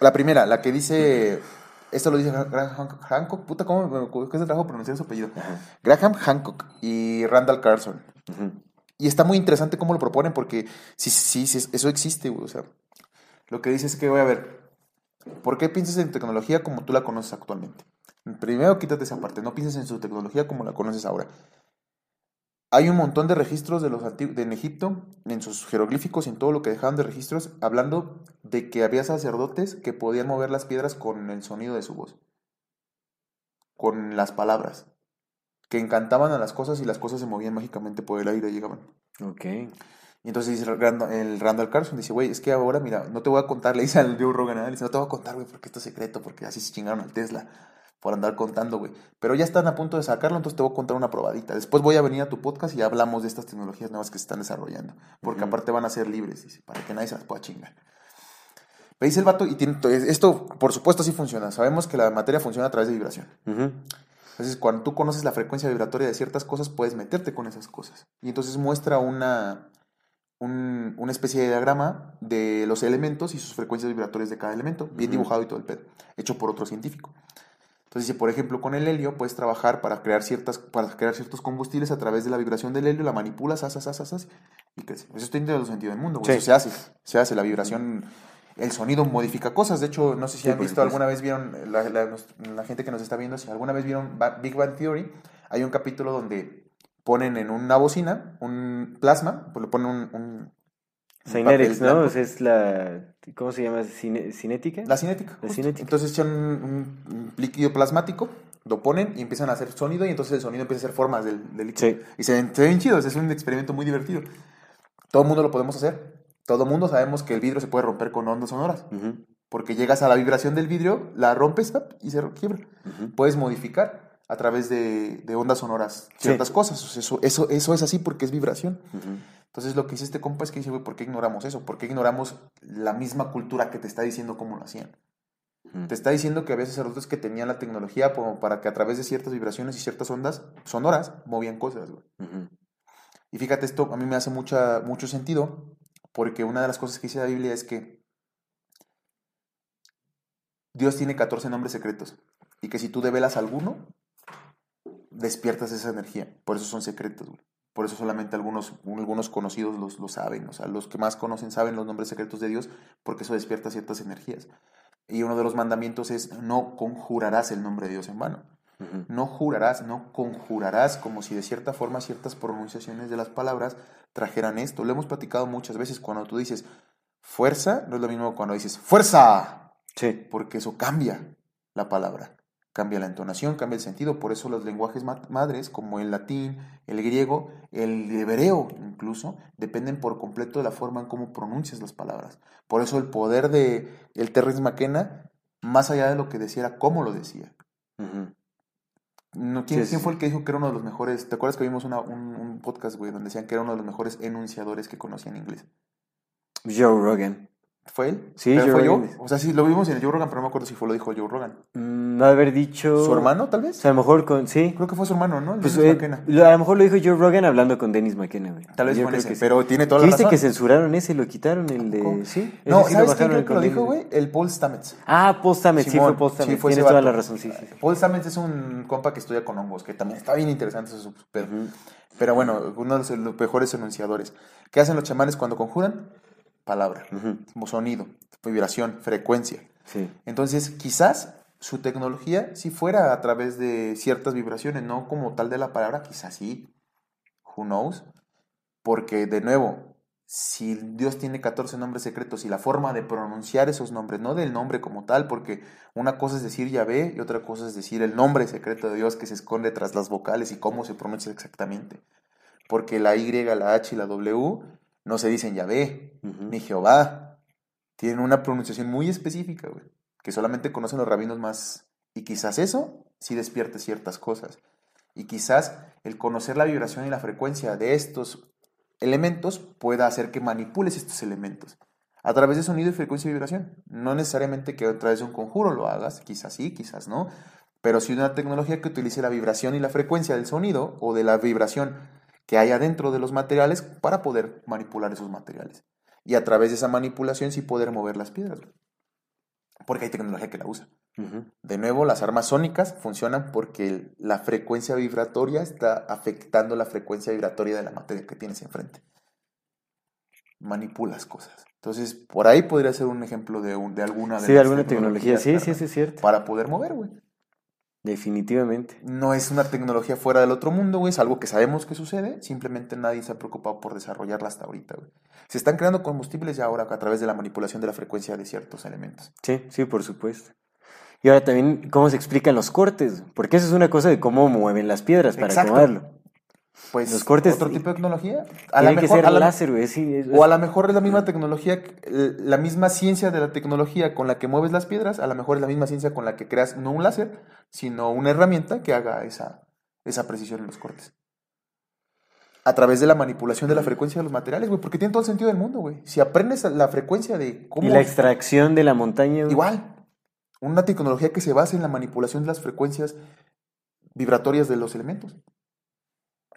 La primera, la que dice. Esto lo dice Graham Hancock. Puta, ¿cómo me cuesta trabajo pronunciar su apellido? Graham Hancock y Randall Carlson. Ujú. Y está muy interesante cómo lo proponen porque sí, sí, sí, eso existe, güey. O sea, lo que dice es que, voy a ver, ¿por qué piensas en tecnología como tú la conoces actualmente? Primero quítate esa parte, no pienses en su tecnología como la conoces ahora. Hay un montón de registros de los de en Egipto, en sus jeroglíficos y en todo lo que dejaban de registros, hablando de que había sacerdotes que podían mover las piedras con el sonido de su voz, con las palabras, que encantaban a las cosas y las cosas se movían mágicamente por el aire y llegaban. Ok. Y entonces dice el Rand- el Randall Carlson, dice, güey, es que ahora, mira, no te voy a contar, le dice al Joe Rogan, le dice, no te voy a contar, güey, porque esto es secreto, porque así se chingaron al Tesla, por andar contando, güey. Pero ya están a punto de sacarlo, entonces te voy a contar una probadita. Después voy a venir a tu podcast y ya hablamos de estas tecnologías nuevas que se están desarrollando, porque aparte van a ser libres, dice, para que nadie se las pueda chingar. Me dice el vato, y tiene, esto, por supuesto, sí funciona. Sabemos que la materia funciona a través de vibración. Entonces, cuando tú conoces la frecuencia vibratoria de ciertas cosas, puedes meterte con esas cosas. Y entonces muestra una, un- una especie de diagrama de los elementos y sus frecuencias vibratorias de cada elemento, bien dibujado y todo el pedo, hecho por otro científico. Entonces, dice, por ejemplo, con el helio puedes trabajar para crear, ciertas, para crear ciertos combustibles a través de la vibración del helio, la manipulas, asas, asas, asas, y crece. Eso está en todo sentido del mundo, güey. Sí. Eso se hace. Se hace, la vibración, el sonido modifica cosas. De hecho, no sé si Sí, han por visto alguna vez vieron, la, la- nos- la gente que nos está viendo, si alguna vez vieron Big Bang Theory, hay un capítulo donde ponen en una bocina un plasma, pues le ponen un Cynetics, ¿no? O sea, es la... ¿Cómo se llama? Cine- ¿Cinética? La cinética. La cinética. Entonces echan un, un- líquido plasmático, lo ponen y empiezan a hacer sonido y entonces el sonido empieza a hacer formas del, del líquido. Sí. Y se ven, se ven chidos, es un experimento muy divertido. Todo el mundo lo podemos hacer. Todo el mundo sabemos que el vidrio se puede romper con ondas sonoras. Ujú. Porque llegas a la vibración del vidrio, la rompes y se quiebra. Puedes modificar a través de, de ondas sonoras ciertas cosas. O sea, Eso, eso, eso es así porque es vibración. Entonces lo que dice este compa es que dice, güey, ¿por qué ignoramos eso? ¿Por qué ignoramos la misma cultura que te está diciendo cómo lo hacían? Mm. Te está diciendo que había sacerdotes que tenían la tecnología como para que a través de ciertas vibraciones y ciertas ondas sonoras movían cosas, güey. Y fíjate, esto a mí me hace mucha, mucho sentido, porque una de las cosas que dice la Biblia es que Dios tiene 14 nombres secretos, y que si tú develas alguno, despiertas esa energía. Por eso son secretos, güey. Por eso solamente algunos, algunos conocidos los, lo saben, o sea, los que más conocen saben los nombres secretos de Dios, porque eso despierta ciertas energías. Y uno de los mandamientos es, no conjurarás el nombre de Dios en vano. No jurarás, no conjurarás, como si de cierta forma ciertas pronunciaciones de las palabras trajeran esto. Lo hemos platicado muchas veces cuando tú dices fuerza, no es lo mismo cuando dices fuerza, Sí. porque eso cambia la palabra, cambia la entonación, cambia el sentido. Por eso los lenguajes ma- madres, como el latín, el griego, el hebreo incluso, dependen por completo de la forma en cómo pronuncias las palabras. Por eso el poder de el Terrence McKenna, más allá de lo que decía, era cómo lo decía. No, ¿quién, Sí, sí, quién sí. fue el que dijo que era uno de los mejores? ¿Te acuerdas que vimos una- un, un podcast, güey, donde decían que era uno de los mejores enunciadores que conocían inglés? Joe Rogan. ¿Fue él? Sí, ¿Pero Joe fue yo? O sea, sí, lo vimos en el Joe Rogan, pero no me acuerdo si fue lo dijo Joe Rogan. Mm, No haber dicho. ¿Su hermano, tal O vez? sea, a lo mejor con. Sí. Creo que fue su hermano, ¿no? El Pues, eh, McKenna. lo- a lo mejor lo dijo Joe Rogan hablando con Dennis McKenna, güey. Tal vez Yo fue creo ese, que sí. pero tiene toda ¿Sí la ¿Viste razón. que censuraron ese? Lo quitaron, el de. Sí. No, sí ¿sabes quién creo que lo dijo, güey? El Paul Stamets. Ah, Paul Stamets, sí fue Paul Stamets. fue ese Tienes toda vato. la razón, sí, sí. sí. Paul Stamets es un compa que estudia con hongos, que también está bien interesante eso, pero, pero bueno, uno de los mejores enunciadores. ¿Qué hacen los chamanes cuando conjuran? Palabra, Ujú. como sonido, vibración, frecuencia. Sí. Entonces, quizás su tecnología si fuera a través de ciertas vibraciones, no como tal de la palabra, quizás sí. Who knows? Porque, de nuevo, si Dios tiene 14 nombres secretos y la forma de pronunciar esos nombres, no del nombre como tal, porque una cosa es decir Yahvé y otra cosa es decir el nombre secreto de Dios que se esconde tras las vocales y cómo se pronuncia exactamente. Porque la Y, la H y la W no se dicen Yahvé ni Jehová. Tienen una pronunciación muy específica, güey, que solamente conocen los rabinos más. Y quizás eso sí despierte ciertas cosas. Y quizás el conocer la vibración y la frecuencia de estos elementos pueda hacer que manipules estos elementos. A través de sonido y frecuencia y vibración. No necesariamente que a través de un conjuro lo hagas, quizás sí, quizás no. Pero sí una tecnología que utilice la vibración y la frecuencia del sonido o de la vibración que hay adentro de los materiales para poder manipular esos materiales. Y a través de esa manipulación sí poder mover las piedras. güey. Porque hay tecnología que la usa. De nuevo, las armas sónicas funcionan porque la frecuencia vibratoria está afectando la frecuencia vibratoria de la materia que tienes enfrente. Manipulas cosas. Entonces, por ahí podría ser un ejemplo de, un- de alguna de Sí, las alguna tecnología. Sí, sí, eso es cierto. Para poder mover, güey. Definitivamente. No es una tecnología fuera del otro mundo, güey. Es algo que sabemos que sucede. Simplemente nadie se ha preocupado por desarrollarla hasta ahorita, güey. Se están creando combustibles ya ahora a través de la manipulación de la frecuencia de ciertos elementos. Sí, sí, por supuesto. Y ahora también, ¿cómo se explican los cortes? Porque eso es una cosa de cómo mueven las piedras para Exacto. acomodarlo. Pues, Los cortes- otro tipo de tecnología. A Tiene la que mejor, ser a la- láser, güey. sí, es- O a lo mejor es la misma tecnología, eh, la misma ciencia de la tecnología con la que mueves las piedras, a lo mejor es la misma ciencia con la que creas no un láser, sino una herramienta que haga esa, esa precisión en los cortes. A través de la manipulación de la frecuencia de los materiales, güey, porque tiene todo el sentido del mundo, güey. Si aprendes la frecuencia de cómo... Y la extracción de la montaña. güey. Igual, una tecnología que se basa en la manipulación de las frecuencias vibratorias de los elementos.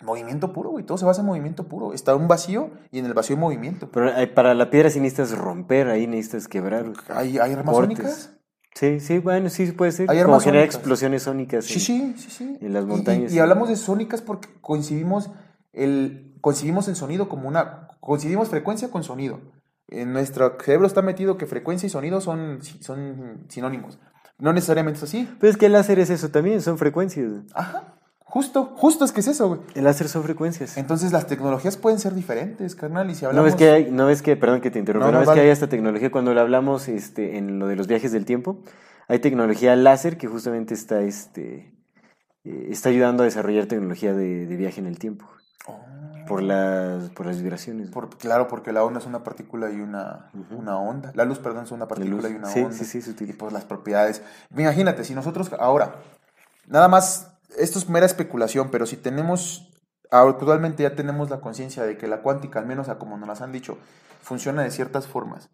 Movimiento puro, güey, todo se basa en movimiento puro. Está un vacío y en el vacío hay movimiento. Pero eh, para la piedra sí necesitas romper, ahí necesitas quebrar. ¿Hay, hay armas? Sí, sí, bueno, sí puede ser. Hay Como generar explosiones sónicas. Sí, sí, sí, sí. en las Y- y- montañas, Y, hablamos de sónicas porque coincidimos el, coincidimos el sonido como una... Coincidimos frecuencia con sonido. En nuestro cerebro está metido que frecuencia y sonido son, son sinónimos. No necesariamente es así. Pero es que el láser es eso también, son frecuencias. Ajá. Justo, justo es que es eso, güey. El láser son frecuencias. Entonces las tecnologías pueden ser diferentes, carnal. Y si No hablamos... ves que hay, no ves que, perdón que te interrumpa, No, no, no, ves vale. que hay esta tecnología cuando lo hablamos este, en lo de los viajes del tiempo, hay tecnología láser que justamente está, este, eh, está ayudando a desarrollar tecnología de, de viaje en el tiempo por las, por las vibraciones. Oh. Por- claro, porque la onda es una partícula y una, una onda. La luz, perdón, es una partícula y una Sí, onda. sí, sí, sutil. Y pues las propiedades. Imagínate, si nosotros ahora, nada más, esto es mera especulación, pero si tenemos, actualmente ya tenemos la conciencia de que la cuántica, al menos a como nos las han dicho, funciona de ciertas formas.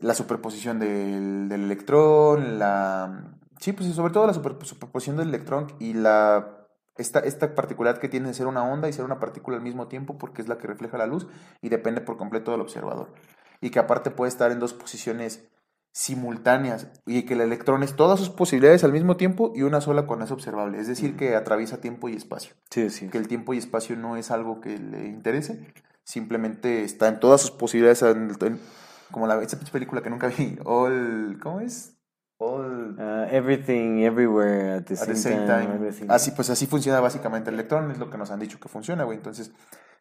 la superposición del, electrón, la... Sí, pues sobre todo la super- superposición del electrón y la... Esta, esta particularidad que tiene de ser una onda y ser una partícula al mismo tiempo porque es la que refleja la luz y depende por completo del observador. Y que aparte puede estar en dos posiciones simultáneas y que el electrón es todas sus posibilidades al mismo tiempo y una sola cuando es observable. Es decir, que atraviesa tiempo y espacio. Sí, sí. Que el tiempo y espacio no es algo que le interese, simplemente está en todas sus posibilidades, en- en- como la, esa película que nunca vi, All, ¿cómo es? All Ah, everything, everywhere, at the at same, the same time. time. Así, pues así funciona básicamente el electrón, es lo que nos han dicho que funciona, güey. Entonces,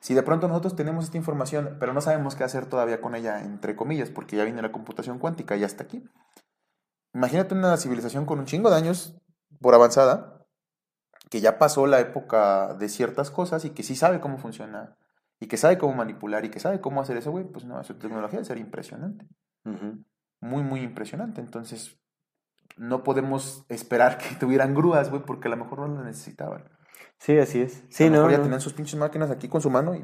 si de pronto nosotros tenemos esta información, pero no sabemos qué hacer todavía con ella, entre comillas, porque ya viene la computación cuántica, ya está aquí. Imagínate una civilización con un chingo de años por avanzada, que ya pasó la época de ciertas cosas y que sí sabe cómo funciona, y que sabe cómo manipular, y que sabe cómo hacer eso, güey, pues no, su tecnología debe ser impresionante muy, muy impresionante. Entonces, no podemos esperar que tuvieran grúas, güey, porque a lo mejor no las necesitaban. Sí, así es. a Sí, lo no, mejor ya no. tenían sus pinches máquinas aquí con su mano y...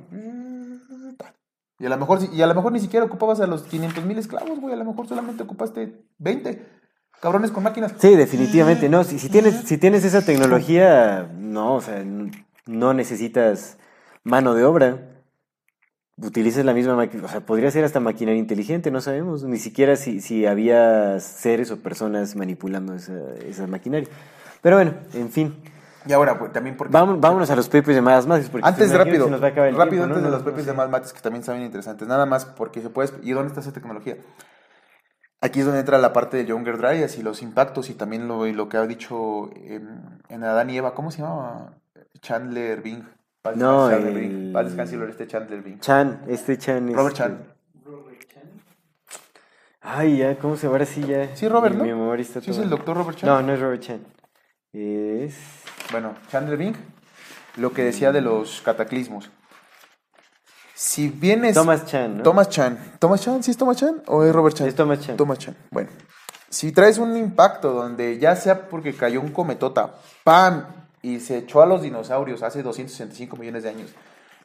Y a lo mejor, y a lo mejor ni siquiera ocupabas a los 500 mil esclavos, güey. A lo mejor solamente ocupaste 20 cabrones con máquinas. Sí, definitivamente. No, si, si tienes, si tienes esa tecnología, no, o sea, no necesitas mano de obra. Utilizas la misma máquina, o sea, podría ser hasta maquinaria inteligente, no sabemos, ni siquiera si, si había seres o personas manipulando esa, esa maquinaria. Pero bueno, en fin. Y ahora, pues, también porque... Vámonos, vámonos a los pepes de más más. Porque Antes, rápido, se nos va a acabar el rápido, tiempo, ¿no? antes de No, los no pepes de más mates que también saben interesantes. Nada más porque se puede... ¿Y dónde está esa tecnología? Aquí es donde entra la parte de Younger Dryas y los impactos y también lo, y lo que ha dicho en, en Adán y Eva. ¿Cómo se llamaba? Chandler Bing. Paz No, Chandler el- Bing. Paz el este Chandler Bing. Chan, este Chan es. Robert Chan. Ay, ya, ¿cómo se va ahora sí ya? Sí, Robert, mi, ¿no? Mi memoria está Sí, es toda- el doctor Robert Chan. No, no es Robert Chan. Es. Bueno, Chandler Bing, lo que decía de los cataclismos. Si vienes... Thomas Chan, ¿no? Thomas Chan. ¿Thomas Chan? ¿Sí es Thomas Chan o es Robert Chan? Es Thomas Chan. Thomas Chan. Bueno, si traes un impacto donde ya sea porque cayó un cometota, ¡pam! Y se echó a los dinosaurios hace 265 millones de años.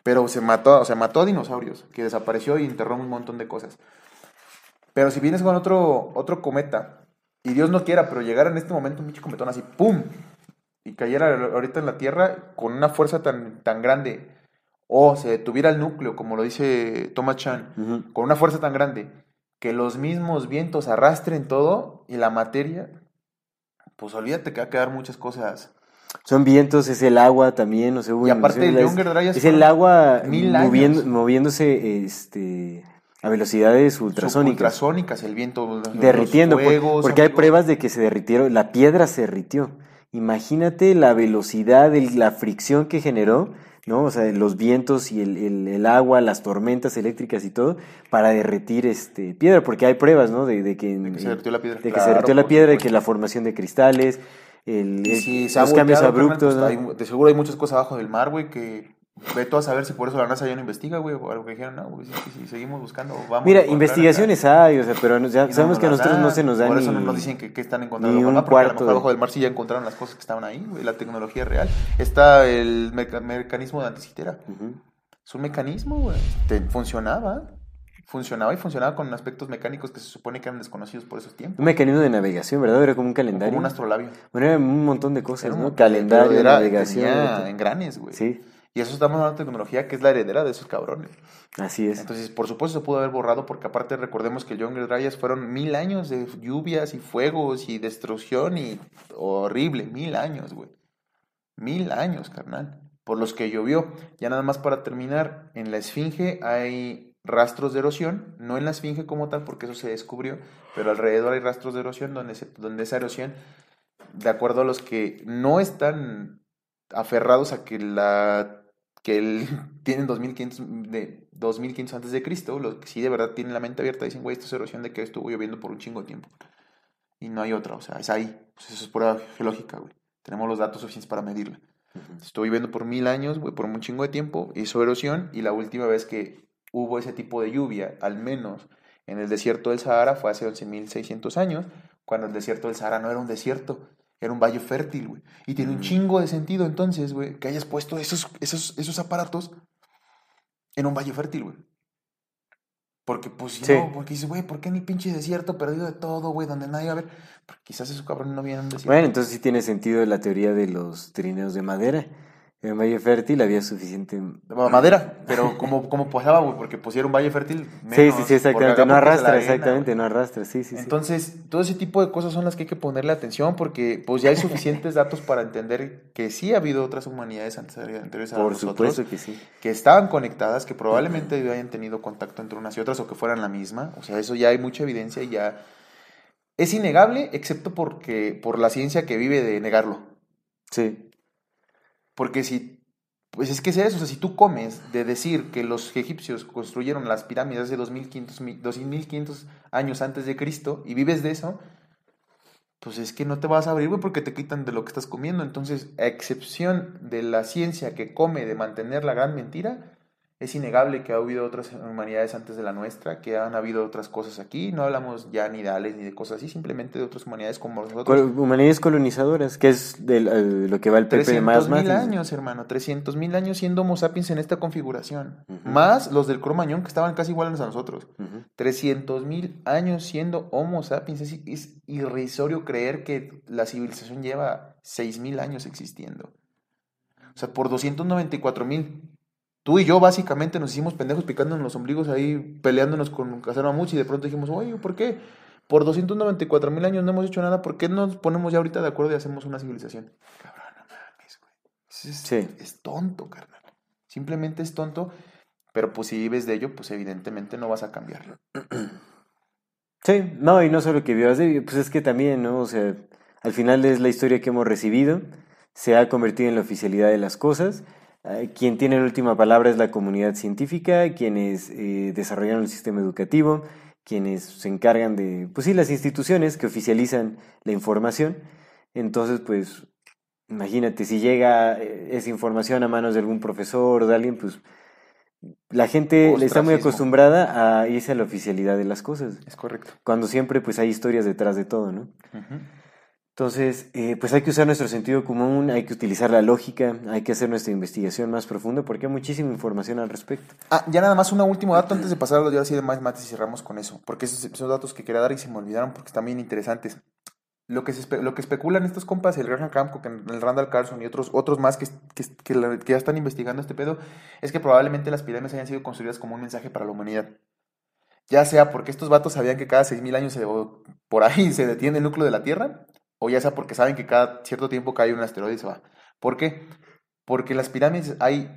Pero se mató, o sea, mató a dinosaurios, que desapareció y enterró un montón de cosas. Pero si vienes con otro, otro cometa, y Dios no quiera, pero llegara en este momento un pinche cometón así, ¡pum! Y cayera ahorita en la Tierra con una fuerza tan, tan grande, o se detuviera el núcleo, como lo dice Thomas Chan, con una fuerza tan grande, que los mismos vientos arrastren todo y la materia, pues olvídate que va a quedar muchas cosas. Son vientos, es el agua también, o sea, hubo Y aparte el Younger Dryas Es el agua mil moviendo- años. moviéndose este, a velocidades ultrasónicas. Ultrasónicas, el viento. derritiendo, por- fuegos, porque hay pruebas de que se derritieron, la piedra se derritió. Imagínate la velocidad, el- la fricción que generó, ¿no? O sea, los vientos y el, el- el agua, las tormentas eléctricas y todo, para derretir este piedra, porque hay pruebas, ¿no? De, de que, De que se derritió la piedra. de que se Claro, derritió la piedra, de que la formación de cristales, el, si los cambios abruptos, pues, ¿no? hay- de seguro hay muchas cosas abajo del mar, güey, que ve todo a saber si por eso la NASA ya no investiga, güey, o algo que dijeron, no, güey, si, si seguimos buscando, vamos. Mira, investigaciones hay, o sea, pero no- ya no sabemos que a nosotros no dan. se nos da Por ni, eso no nos dicen que, que están encontrando ni un porque a lo cuarto mejor abajo del mar sí ya encontraron las cosas que estaban ahí, güey, la tecnología real. Está el meca- mecanismo de anticitera. Ujú. Es un mecanismo, güey. Te- Funcionaba. Funcionaba y funcionaba con aspectos mecánicos que se supone que eran desconocidos por esos tiempos. Un mecanismo de navegación, ¿verdad? Era como un calendario. Como un astrolabio. Bueno, era un montón de cosas, Era un ¿no? Calendario, era- navegación. tenía engranes, güey. Sí, Y eso estamos hablando de tecnología que es la heredera de esos cabrones. así es. Entonces, por supuesto, se pudo haber borrado porque aparte recordemos que el Younger Dryas fueron mil años de lluvias y fuegos y destrucción y horrible, mil años, güey. Mil años, carnal. Por los que llovió. Ya nada más para terminar, en la Esfinge hay rastros de erosión, no en la Esfinge como tal, porque eso se descubrió, pero alrededor hay rastros de erosión donde, se- donde esa erosión, de acuerdo a los que no están aferrados a que la que el, tienen 2500 de 2500 antes de Cristo, los que sí de verdad tienen la mente abierta dicen, güey, esto es erosión de que estuvo lloviendo por un chingo de tiempo. Y no hay otra, o sea, es ahí. Pues eso es prueba geológica, güey. Tenemos los datos suficientes para medirla. Estuvo lloviendo por mil años, güey, por un chingo de tiempo, hizo erosión y la última vez que hubo ese tipo de lluvia, al menos en el desierto del Sahara, fue hace 11.600 años, cuando el desierto del Sahara no era un desierto, era un valle fértil, güey. Y tiene un chingo de sentido entonces, güey, que hayas puesto esos, esos, esos aparatos en un valle fértil, güey. Porque, pues, Sí. no, porque dices, güey, ¿por qué ni pinche desierto perdido de todo, güey, donde nadie va a ver? Porque quizás esos cabrones no vienen desierto. Bueno, entonces sí tiene sentido la teoría de los trineos de madera. En Valle Fértil había suficiente... Ma- Madera, pero como, como pasaba, güey, porque pusieron Valle Fértil. Sí, menos, sí, sí, porque exactamente. acá No arrastra, exactamente, no arrastra, sí, sí, sí. Entonces, todo ese tipo de cosas son las que hay que ponerle atención porque pues ya hay suficientes datos para entender que sí ha habido otras humanidades anteriores a Por nosotros supuesto que sí. que estaban conectadas, que probablemente hayan tenido contacto entre unas y otras o que fueran la misma. O sea, eso ya hay mucha evidencia y ya es innegable, excepto porque por la ciencia que vive de negarlo. Sí. Porque si, pues es que es eso, o sea, si tú comes de decir que los egipcios construyeron las pirámides hace 2500, mi- 2500 años antes de Cristo y vives de eso, pues es que no te vas a abrir, güey, porque te quitan de lo que estás comiendo. Entonces, a excepción de la ciencia que come de mantener la gran mentira, es innegable que ha habido otras humanidades antes de la nuestra, que han habido otras cosas aquí. No hablamos ya ni de Ales ni de cosas así, simplemente de otras humanidades como nosotros. Humanidades colonizadoras, que es eh, lo que va el Pepe de 300 más mil más. años, hermano. 300 mil años siendo Homo sapiens en esta configuración. Más los del Cromañón que estaban casi iguales a nosotros. 300 mil años siendo Homo sapiens. Es, es irrisorio creer que la civilización lleva 6 mil años existiendo. O sea, por 294 mil. Tú y yo básicamente nos hicimos pendejos picándonos los ombligos ahí, peleándonos con Casar Mamuchi y de pronto dijimos, oye, ¿por qué? Por 294 mil años no hemos hecho nada, ¿por qué no nos ponemos ya ahorita de acuerdo y hacemos una civilización? Cabrón, no mames, güey. Es, Sí. es tonto, carnal. Simplemente es tonto, pero pues si vives de ello, pues evidentemente no vas a cambiar. Sí, no, y no solo que vivas de ello, pues es que también, ¿no? O sea, al final es la historia que hemos recibido, se ha convertido en la oficialidad de las cosas. Quien tiene la última palabra es la comunidad científica, quienes eh, desarrollaron el sistema educativo, quienes se encargan de, pues sí, las instituciones que oficializan la información. Entonces, pues, imagínate, si llega eh, esa información a manos de algún profesor o de alguien, pues la gente le está muy Ostracismo. acostumbrada a irse a la oficialidad de las cosas Es correcto. cuando siempre pues hay historias detrás de todo, ¿no? Ujú. Entonces, eh, pues hay que usar nuestro sentido común, hay que utilizar la lógica, hay que hacer nuestra investigación más profunda porque hay muchísima información al respecto. Ah, ya nada más un último dato antes de pasar a los días así de más mates y cerramos con eso, porque esos son datos que quería dar y se me olvidaron porque están bien interesantes. Lo que, lo que especulan estos compas, el Graham el Randall Carlson y otros, otros más que, que, ya están investigando este pedo, es que probablemente las pirámides hayan sido construidas como un mensaje para la humanidad. Ya sea porque estos vatos sabían que cada 6.000 años se- por ahí se detiene el núcleo de la Tierra, o ya sea porque saben que cada cierto tiempo cae un asteroide y se va. ¿Por qué? Porque las pirámides hay,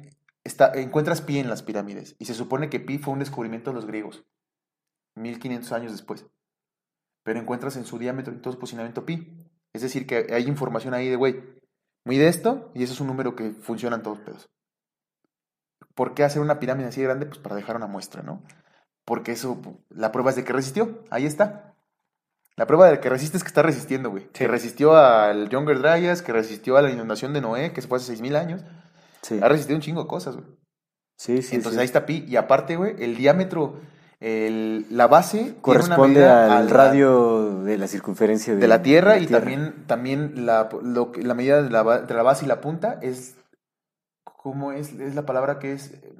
está, encuentras pi en las pirámides, y se supone que pi fue un descubrimiento de los griegos, 1500 años después. Pero encuentras en su diámetro y todo su posicionamiento pi. Es decir, que hay información ahí de, güey, mide esto, y eso es un número que funciona en todos pedos. ¿Por qué hacer una pirámide así de grande? Pues para dejar una muestra, ¿no? Porque eso, la prueba es de que resistió. Ahí está. La prueba de que resiste es que está resistiendo, güey. Que resistió al Younger Dryas, que resistió a la inundación de Noé, que se fue hace 6000 años. Sí, Ha resistido un chingo de cosas, güey. sí, sí. Entonces sí. ahí está pi. Y aparte, güey, el diámetro, el- la base. tiene una Corresponde medida al la- radio de la circunferencia de, de la Tierra de la y Tierra. también, también la, lo la medida de la, de la base y la punta es. ¿Cómo es? Es la palabra que es. eh,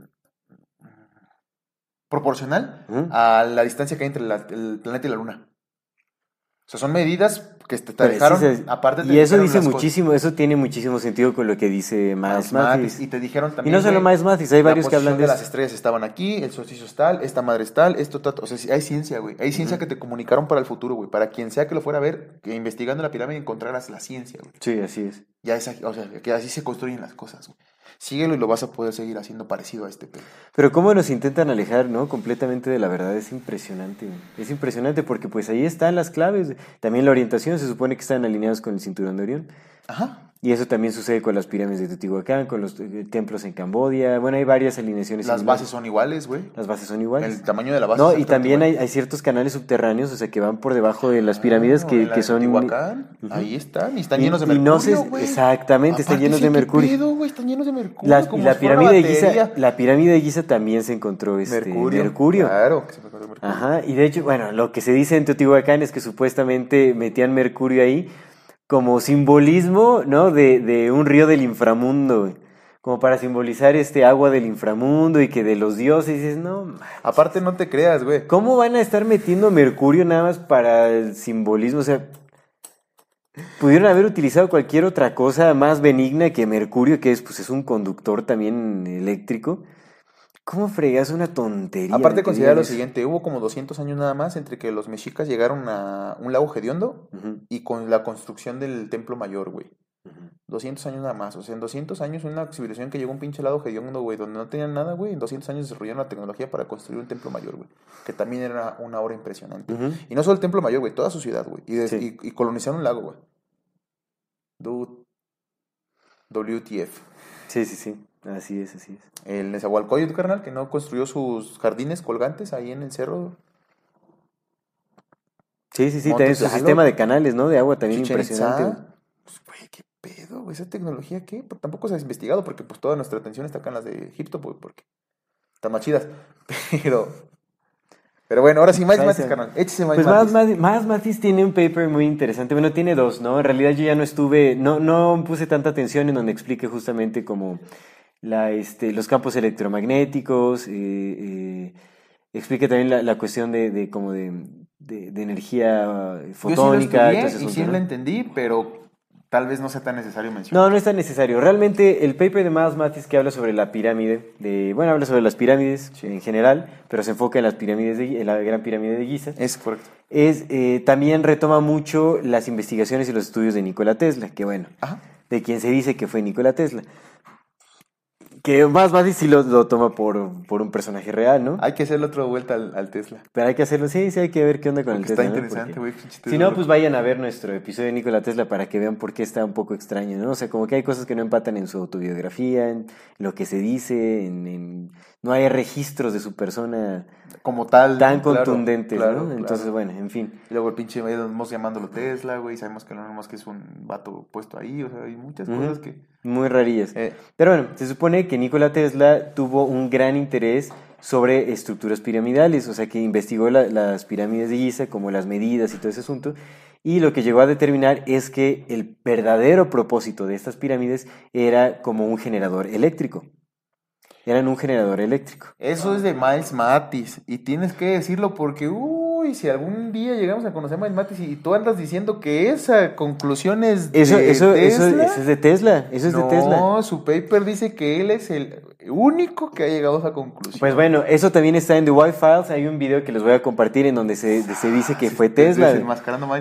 proporcional a la distancia que hay entre la- el planeta y la Luna. O sea, son medidas que te, te sí dejaron, se- aparte te y eso dice cosas. muchísimo, eso tiene muchísimo sentido con lo que dice Miles Miles Mathis, Mathis. Y te dijeron Y también. no solo Miles Mathis, hay varios que hablan posición de las estrellas estaban aquí, el solsticio es tal, esta madre es tal, esto tal. O sea, sí, hay ciencia, güey. Hay ciencia que te comunicaron para el futuro, güey. Para quien sea que lo fuera a ver, que investigando la pirámide encontraras la ciencia, güey. Sí, así es. Ya es, o sea, que así se construyen las cosas, güey. Síguelo y lo vas a poder seguir haciendo parecido a este pedo. Pero cómo nos intentan alejar, ¿no? Completamente de la verdad es impresionante. Es impresionante porque pues ahí están las claves. También la orientación se supone que están alineados con el cinturón de Orión. Ajá. Y eso también sucede con las pirámides de Teotihuacán, con los eh, templos en Cambodia. Bueno, hay varias alineaciones. Las similares. bases son iguales, güey. Las bases son iguales. El tamaño de la base No, es y también hay, ciertos canales subterráneos, o sea, que van por debajo de las pirámides Ah, que, la que de son... Teotihuacán. Ahí están, y están Y- llenos de y mercurio, no exactamente, están llenos de ¿qué mercurio. pedo? Están llenos de mercurio. La, como la pirámide de Giza, la pirámide de Giza también se encontró este, mercurio. mercurio. Claro, que se encontró mercurio. Ajá, y de hecho, bueno, lo que se dice en Teotihuacán es que supuestamente metían mercurio ahí como simbolismo, ¿no? De, de un río del inframundo, güey. como para simbolizar este agua del inframundo y que de los dioses, dices, no, man, Aparte, no te creas, güey. ¿cómo van a estar metiendo mercurio nada más para el simbolismo? O sea, pudieron haber utilizado cualquier otra cosa más benigna que mercurio, que es, pues, es un conductor también eléctrico. ¿Cómo fregas una tontería? Aparte, considera lo siguiente: hubo como 200 años nada más entre que los mexicas llegaron a un lago hediondo y con la construcción del templo mayor, güey. ujú. 200 años nada más. O sea, en 200 años una civilización que llegó a un pinche lado hediondo, güey, donde no tenían nada, güey. En 200 años desarrollaron la tecnología para construir un templo mayor, güey. Que también era una obra impresionante. Y no solo el templo mayor, güey, toda su ciudad, güey. Y, Sí. y, y colonizaron un lago, güey. Dude. WTF. Sí, sí, sí. Así es, así es. El Nezahualcóyotl, carnal, que no construyó sus jardines colgantes ahí en el cerro. Sí, sí, sí. También su sistema de canales, ¿no? De agua también Chichén impresionante. Güey. Pues, güey, qué pedo, güey. Esa tecnología, ¿qué? Pues, tampoco se ha investigado porque, pues, toda nuestra atención está acá en las de Egipto, güey, porque están más chidas. Pero, pero bueno, ahora sí, más matis, carnal. Échese más Pues más, matis. más, más Matis tiene un paper muy interesante. Bueno, tiene dos, ¿no? En realidad yo ya no estuve, no, no puse tanta atención en donde explique justamente como la, este, los campos electromagnéticos, eh, eh, explique también la, la cuestión de, de como de, de, de energía Yo sí lo fotónica y estudié y asunto, sí ¿no? lo entendí, pero tal vez no sea tan necesario mencionar. No, no es tan necesario. Realmente el paper de Miles Mathis que habla sobre la pirámide, de, bueno, habla sobre las pirámides en general, pero se enfoca en las pirámides de, en la gran pirámide de Giza. Es correcto. Es, eh, también retoma mucho las investigaciones y los estudios de Nikola Tesla, que bueno, Ajá. de quien se dice que fue Nikola Tesla. Que más Mathis sí lo, lo toma por, por un personaje real, ¿no? Hay que hacerle otra vuelta al, al Tesla. Pero hay que hacerlo, sí, sí, hay que ver qué onda con Porque el está Tesla. ¿no? interesante, güey. pinche Si no, pues vayan a ver nuestro episodio de Nikola Tesla para que vean por qué está un poco extraño, ¿no? O sea, como que hay cosas que no empatan en su autobiografía, en lo que se dice, en, en- no hay registros de su persona Como tal. tan ¿no? Claro, contundentes, claro, ¿no? claro. Entonces, bueno, en fin. Y luego el pinche Elon Musk llamándolo Tesla, güey. Sabemos que Elon Musk es un vato puesto ahí. O sea, hay muchas cosas que. Muy rarillas. Eh, Pero bueno, se supone que Nikola Tesla tuvo un gran interés sobre estructuras piramidales, o sea que investigó la- las pirámides de Giza, como las medidas y todo ese asunto, y lo que llegó a determinar es que el verdadero propósito de estas pirámides era como un generador eléctrico. Eran un generador eléctrico. Eso es de Miles Matis. Y tienes que decirlo porque, uy, si algún día llegamos a conocer a Miles Matis y tú andas diciendo que esa conclusión es de Eso, eso, Tesla. eso es de Tesla, eso es no, de Tesla. su paper dice que él es el único que ha llegado a esa conclusión. Pues bueno, eso también está en The White Files, hay un video que les voy a compartir en donde se, se dice que fue Tesla.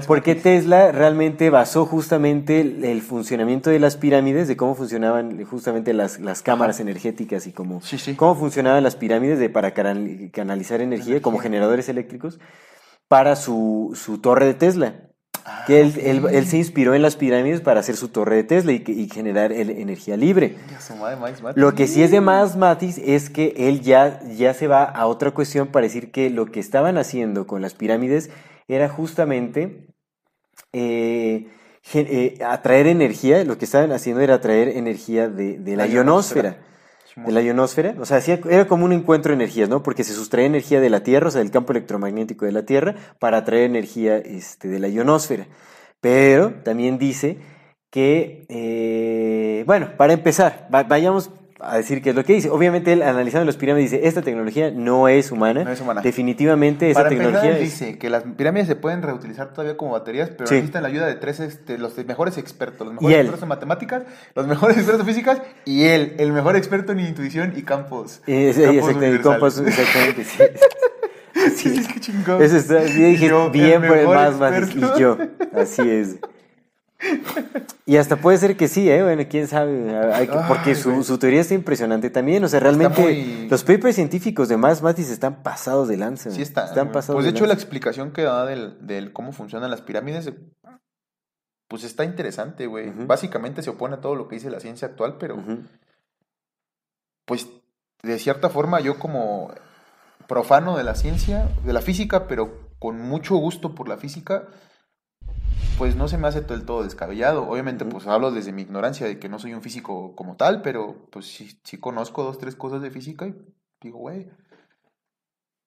Porque. Tesla realmente basó justamente el, el funcionamiento de las pirámides, de cómo funcionaban justamente las, las cámaras energéticas y cómo, Sí, sí. cómo funcionaban las pirámides de, para canal- canalizar energía, como generadores eléctricos para su, su torre de Tesla. Ah, Que él, él- él se inspiró en las pirámides para hacer su torre de Tesla y, que- y generar el- energía libre. Lo que sí es de más Matis es que él ya, ya se va a otra cuestión para decir que lo que estaban haciendo con las pirámides era justamente eh, gen- eh, atraer energía, lo que estaban haciendo era atraer energía de, de la, La ionosfera. ionosfera. De la ionosfera, o sea, era como un encuentro de energías, ¿no? Porque se sustrae energía de la Tierra, o sea, del campo electromagnético de la Tierra, para atraer energía este, de la ionosfera. Pero también dice que, eh, bueno, para empezar, va- vayamos a decir qué es lo que dice. Obviamente él analizando las pirámides dice, esta tecnología no es humana. No es humana. Definitivamente esa Para empezar, tecnología él es... dice que las pirámides se pueden reutilizar todavía como baterías, pero Sí. necesitan la ayuda de tres, este, los mejores expertos, los Y mejores expertos en matemáticas, los mejores expertos en físicas y él, el mejor experto en intuición y campos. Sí, campos exactamente, exactamente, sí. Sí, es que chingón. Eso está, sí, dije, Yo, el bien por el mejor más más y yo, así es. Y hasta puede ser que sí, ¿eh? Bueno, quién sabe, hay que- porque su, teoría está impresionante también, o sea, realmente muy- los papers científicos de Más Matis están pasados de lanza. Sí está. Están pasados Pues de hecho la explicación que da del, del cómo funcionan las pirámides, pues está interesante, güey. Básicamente se opone a todo lo que dice la ciencia actual, pero pues de cierta forma yo como profano de la ciencia, de la física, pero con mucho gusto por la física, pues no se me hace del todo descabellado. Obviamente, pues hablo desde mi ignorancia de que no soy un físico como tal, pero pues sí, sí conozco dos, tres cosas de física y digo, güey,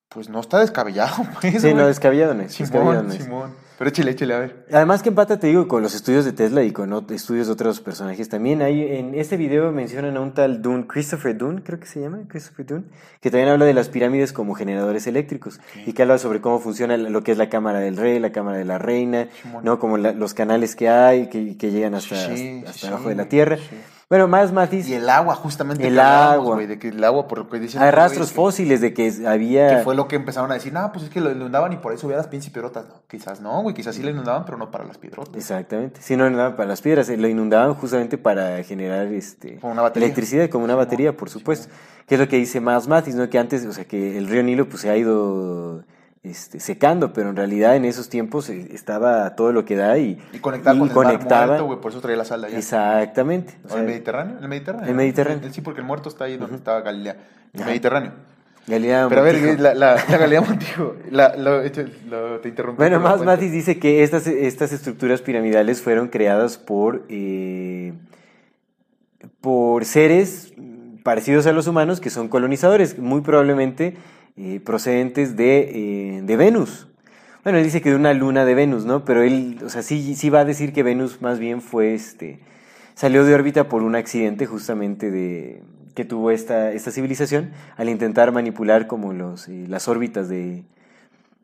Pues no está descabellado, pues. Sí, no, descabellado no es, descabellado Simón, no es. Simón. Pero échale, échale, a ver. Además que empata, te digo, con los estudios de Tesla y con estudios de otros personajes también. Hay, en este video mencionan a un tal Dune, Christopher Dune, creo que se llama, Christopher Dune, que también habla de las pirámides como generadores eléctricos y que habla sobre cómo funciona lo que es la cámara del rey, la cámara de la reina. ¿no? Como la- los canales que hay, que, que llegan hasta, Sí, hasta sí, abajo de la tierra. sí. Bueno, más Matis, Y el agua, justamente. El agua. güey, de que el agua, por lo que dicen. hay rastros que- fósiles de que había... Que fue lo que empezaron a decir, no, pues es que lo inundaban y por eso veía las pinches piedrotas. No, quizás no, güey, quizás sí lo inundaban, pero no para las piedrotas. Exactamente. Sí, no inundaban para las piedras, eh, lo inundaban justamente para generar este Como una electricidad, como una batería, por supuesto. Que es lo que dice más Matis, ¿no? Que antes, o sea, que el río Nilo pues se ha ido este, secando, pero en realidad en esos tiempos eh, estaba todo lo que da y, Y conectaba y con el conectaba. mar muerto, güey, por eso traía la sal allá. Exactamente. o ¿O sea, el Mediterráneo? ¿El Mediterráneo? El Mediterráneo. Sí, porque el muerto está ahí donde estaba Galilea. El Ajá. Mediterráneo. Galilea Pero a ver, la, la, la Galilea Montijo, la, lo, lo- te interrumpí. Bueno, más. Matis dice que estas, estas estructuras piramidales fueron creadas por, eh, por seres parecidos a los humanos que son colonizadores, muy probablemente eh, procedentes de, eh, de Venus. Bueno, él dice que de una luna de Venus, ¿no? Pero él, o sea, sí, sí va a decir que Venus más bien fue este. salió de órbita por un accidente justamente de que tuvo esta, esta civilización al intentar manipular como los, eh, las órbitas de,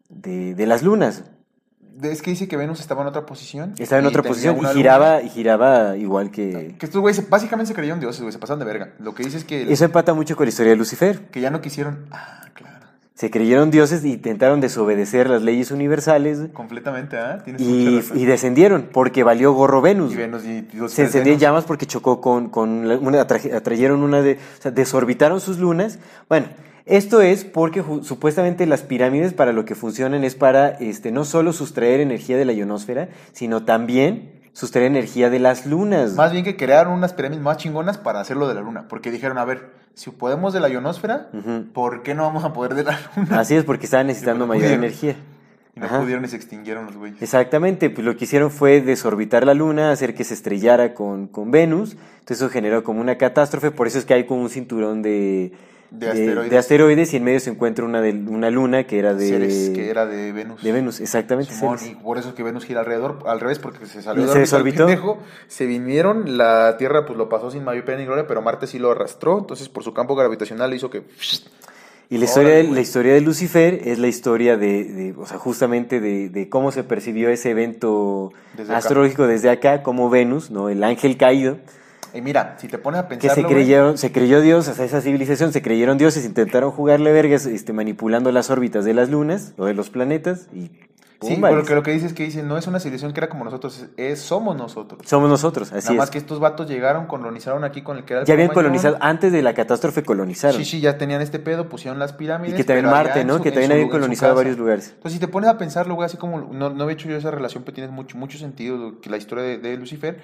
de, de las lunas. Es que dice que Venus estaba en otra posición. Estaba en otra posición y giraba, luna. y giraba igual que... Que estos güeyes básicamente se creyeron dioses, güey, se pasaron de verga. Lo que dice es que, Eso empata mucho con la historia de Lucifer. que ya no quisieron. Ah, claro. Se creyeron dioses e intentaron desobedecer las leyes universales Completamente, ¿ah? Y, y descendieron porque valió gorro Venus. Y Venus y- y Se encendió en Venus. llamas porque chocó con, con una, atrayeron una de, o sea, desorbitaron sus lunas. Bueno, esto es porque supuestamente las pirámides para lo que funcionan es para este, no solo sustraer energía de la ionosfera, sino también sustraer energía de las lunas. Más bien que crearon unas pirámides más chingonas para hacerlo de la luna. Porque dijeron, a ver, si podemos de la ionosfera. ¿por qué no vamos a poder de la luna? Así es, porque estaban necesitando mayor pudieron. energía. Y no Ajá. pudieron y se extinguieron los güeyes. Exactamente, pues lo que hicieron fue desorbitar la Luna, hacer que se estrellara con, con Venus, entonces eso generó como una catástrofe, por eso es que hay como un cinturón de, De asteroides. de asteroides y en medio se encuentra una, de, una luna que era de, Seres que era de Venus. de Venus, exactamente. Simón, Ceres. y por eso es que Venus gira alrededor, al revés, porque se salió Se de el desorbitó. pendejo, se vinieron, la Tierra pues lo pasó sin mayor pena ni gloria, pero Marte sí lo arrastró, entonces por su campo gravitacional hizo que... Y la historia, de, la historia de Lucifer es la historia de, de, o sea, justamente de, de cómo se percibió ese evento Desde acá. astrológico desde acá, como Venus, ¿no? El ángel caído, Y mira, si te pones a que pensar... se creyeron, se creyó Dios, o sea, esa civilización se creyeron dioses, intentaron jugarle vergas, este, manipulando las órbitas de las lunas o de los planetas y Sí, pero que lo que dice es que dice, no es una civilización que era como nosotros, es, somos nosotros. somos nosotros, así Nada más es. que estos vatos llegaron, colonizaron aquí con el que era el Ya habían colonizado, antes de la catástrofe colonizaron. Sí, sí, ya tenían este pedo, pusieron las pirámides. y que también Marte, ¿no? su- que también habían colonizado varios lugares. Entonces, si te pones a pensarlo, güey, así como no, no había hecho yo esa relación, pero tienes mucho, mucho sentido que la historia de, de Lucifer,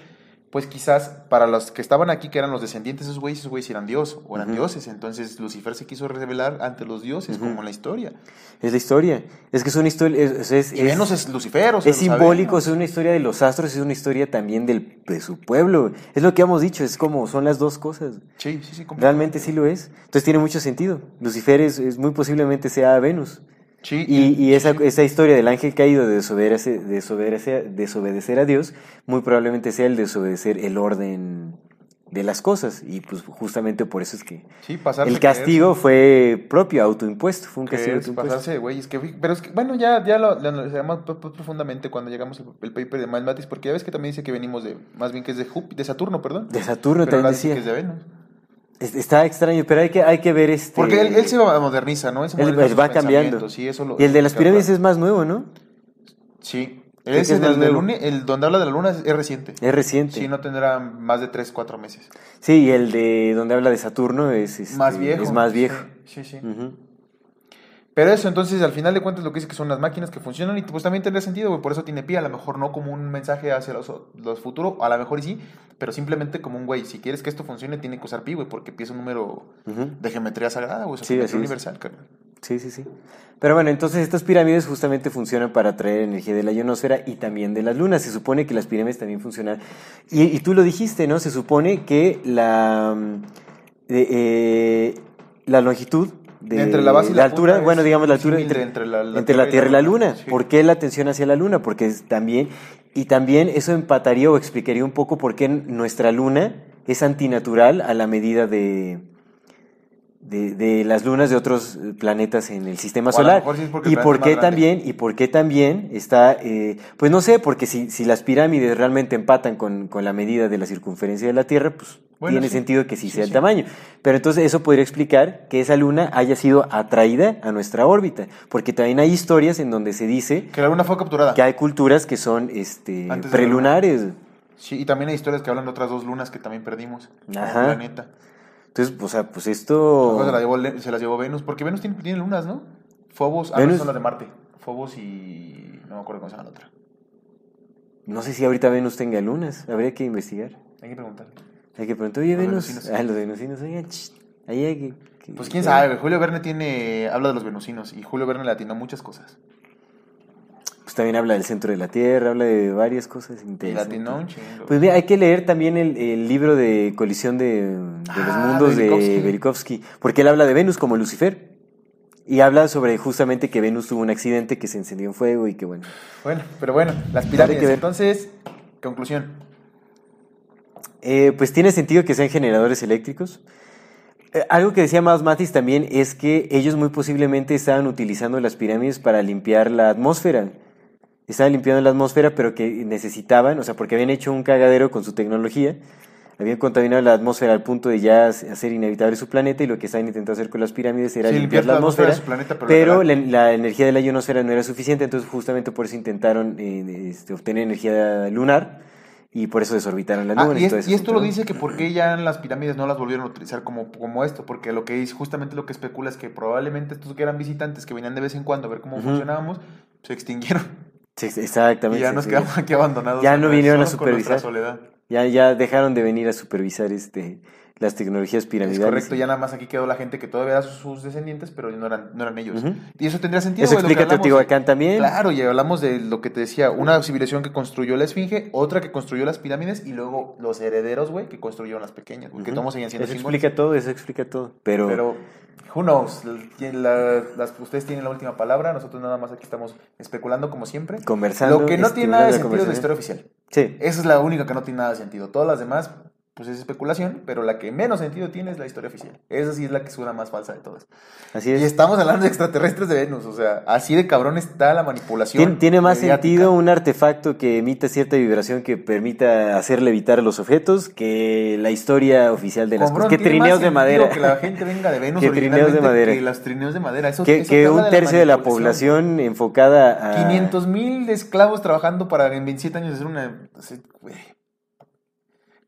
pues quizás para los que estaban aquí, que eran los descendientes de esos güeyes, esos güeyes eran dios, o eran dioses. Entonces, Lucifer se quiso revelar ante los dioses, como en la historia. Es la historia. Es que es una historia. Es, es, Y es Lucifer, o sea, es simbólico, es una historia de los astros, es una historia también del, de su pueblo. Es lo que hemos dicho, es como son las dos cosas. Sí, sí, sí. Realmente sí lo es. Entonces tiene mucho sentido. Lucifer es muy posiblemente sea Venus. Sí, Y, y esa, esa historia del ángel caído de desobedecer, desobedecer, desobedecer a Dios, muy probablemente sea el desobedecer el orden de las cosas. Y pues justamente por eso es que Sí, el castigo fue propio, autoimpuesto. Fue un castigo autoimpuesto. pasarse. Que, pero es que, bueno, ya, ya lo, lo analizamos profundamente cuando llegamos al el paper de Miles Matis, porque ya ves que también dice que venimos de, más bien que es de Júpiter, de Saturno, perdón. De Saturno pero también decía. que es de Venus. Es- Está extraño, pero hay que, hay que ver este. Porque él, él se va- moderniza, ¿no? Él, se sus va cambiando. Sí, eso lo- y el de las pirámides es más nuevo, ¿no? Sí. Ese es del, lune- el donde habla de la luna es, es reciente. Es reciente. Sí, no tendrá más de 3, 4 meses. Sí, y el de donde habla de Saturno es, este, más viejo. Es más viejo. Sí, sí. sí. Pero eso, entonces, al final de cuentas, lo que dice que son las máquinas que funcionan y pues también tendría sentido, güey. Por eso tiene pie, a lo mejor no como un mensaje hacia los, los futuros, a lo mejor y sí, pero simplemente como un güey. Si quieres que esto funcione, tiene que usar pi, güey, porque pi es un número de geometría sagrada, güey. Es Sí, es. universal, carnal. Sí, sí, sí. Pero bueno, entonces estas pirámides justamente funcionan para atraer energía de la ionosfera y también de las lunas. Se supone que las pirámides también funcionan. Y, y tú lo dijiste, ¿no? Se supone que la, eh, eh, la longitud de, Entre la base y la altura, bueno, digamos la altura entre, la- la entre la Tierra y la Luna. Sí. ¿Por qué la atención hacia la Luna? Porque es también, y también eso empataría o explicaría un poco por qué nuestra Luna es antinatural a la medida de, de, de las lunas de otros planetas en el sistema solar. sí y por qué también, y por qué también está, eh, pues no sé, porque si, si las pirámides realmente empatan con, con la medida de la circunferencia de la Tierra, pues Bueno, tiene sí. sentido que sí, Sí, sea el tamaño. Pero entonces eso podría explicar que esa luna haya sido atraída a nuestra órbita, porque también hay historias en donde se dice Que la luna fue capturada. que hay culturas que son este, prelunares. Sí, y también hay historias que hablan de otras dos lunas que también perdimos. Ajá. planeta. Entonces, o sea, pues esto... Luego se, la llevó, Le- se las llevó Venus, porque Venus tiene, tiene lunas, ¿no? Phobos, ah, no, Venus- son las de Marte. Phobos y... no me acuerdo cómo se llama la otra. No sé si ahorita Venus tenga lunas, habría que investigar. Hay que preguntarle. Hay que preguntar, oye, Venus. Ah, los venusinos, oigan, ahí hay que... Pues quién sabe, Julio Verne tiene... habla de los venusinos y Julio Verne le atinó muchas cosas. Pues también habla del centro de la Tierra, habla de varias cosas interesantes. atinó un chingo. Pues mira, hay que leer también el, el libro de Colisión de, de los Ah, Mundos de. Velikovsky, porque él habla de Venus como Lucifer. Y habla sobre justamente que Venus tuvo un accidente que se encendió en fuego y que bueno. Bueno, pero bueno, las pirámides. Entonces, conclusión. Eh, pues tiene sentido que sean generadores eléctricos. Eh, algo que decía Miles Mathis también es que ellos muy posiblemente estaban utilizando las pirámides para limpiar la atmósfera. Estaban limpiando la atmósfera, pero que necesitaban, o sea, porque habían hecho un cagadero con su tecnología, habían contaminado la atmósfera al punto de ya hacer inhabitable su planeta y lo que estaban intentando hacer con las pirámides era Sí, limpiar limpiar la la atmósfera planeta, pero pero la- la, la energía de la ionosfera no era suficiente, entonces justamente por eso intentaron eh, este, obtener energía lunar y por eso desorbitaron la Ah, luna. y, es- y ese esto lo dice que por qué ya en las pirámides no las volvieron a utilizar como, como esto, porque lo que es justamente lo que especula es que probablemente estos que eran visitantes que venían de vez en cuando a ver cómo funcionábamos, se extinguieron Sí, exactamente. y ya nos quedamos aquí abandonados. Ya no vinieron a con supervisar. soledad. Ya, ya dejaron de venir a supervisar este, las tecnologías Es piramidales. correcto, ya nada más aquí quedó la gente que todavía era sus, descendientes, pero no eran, no eran ellos. Y eso tendría sentido. Eso explica Teotihuacán también. Claro, y hablamos de lo que te decía, una civilización que construyó la esfinge, otra que construyó las pirámides y luego los herederos, güey, que construyeron las pequeñas, güey, que Ujú. todos seguían siendo Eso explica todo, eso explica todo. Pero, Pero, who knows, la- las, ustedes tienen la última palabra, nosotros nada más aquí estamos especulando como siempre. Conversando, Lo que no tiene nada de sentido es la historia oficial. Sí, Esa es la única que no tiene nada de sentido. Todas las demás, pues es especulación, pero la que menos sentido tiene es la historia oficial. Esa sí es la que suena más falsa de todas. así Y es. estamos hablando de extraterrestres de Venus, o sea, así de cabrón está la manipulación. Tiene, tiene más mediática. sentido un artefacto que emita cierta vibración que permita hacer levitar los objetos que la historia oficial de las Cabrón, cosas. Que trineos de madera. Que la gente venga de Venus Que trineos de madera. Que los trineos de madera. Eso, que eso un tercio de la población enfocada a... 500 mil esclavos trabajando para en 27 años hacer una... güey.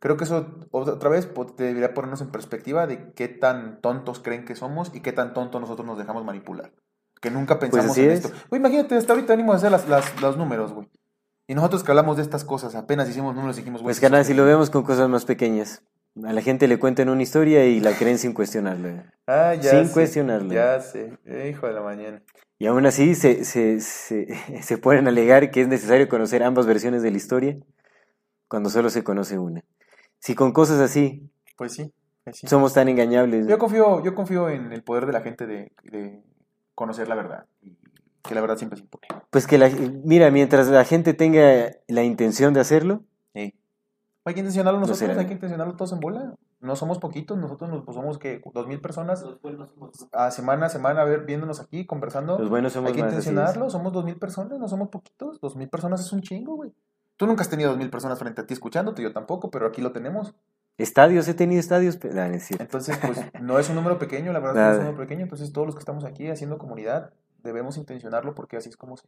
Creo que eso otra vez po- debería ponernos en perspectiva de qué tan tontos creen que somos y qué tan tontos nosotros nos dejamos manipular. Que nunca pensamos Pues así en es. esto. Güey, imagínate, hasta ahorita venimos a hacer las, las- los números, güey. Y nosotros que hablamos de estas cosas, apenas hicimos números y dijimos, güey... Pues canal, es- si lo vemos con cosas más pequeñas. A la gente le cuentan una historia y la creen sin cuestionarla. Ah, ya sin sé, cuestionarlo. Ya sé, Eh, hijo de la mañana. Y aún así se, se, se, se pueden alegar que es necesario conocer ambas versiones de la historia cuando solo se conoce una. Si con cosas así Pues sí, pues sí. somos tan engañables, Yo confío, yo confío en el poder de la gente de, de conocer la verdad. Y que la verdad siempre se impone. pues que la, mira, mientras la gente tenga la intención de hacerlo, Sí. Hay que intencionarlo No nosotros, será. hay que intencionarlo todos en bola. No somos poquitos, nosotros nos, pues, somos que dos mil personas a semana a semana a ver, viéndonos aquí, conversando. los buenos somos hay que más. intencionarlo, somos dos mil personas, no somos poquitos. Dos mil personas es un chingo, güey. Tú nunca has tenido dos mil personas frente a ti escuchándote, yo tampoco, pero aquí lo tenemos. Estadios, he tenido estadios, pero no, no es cierto. Entonces, pues no es un número pequeño, la verdad no es un número pequeño. Entonces, todos los que estamos aquí haciendo comunidad debemos intencionarlo porque así es como se,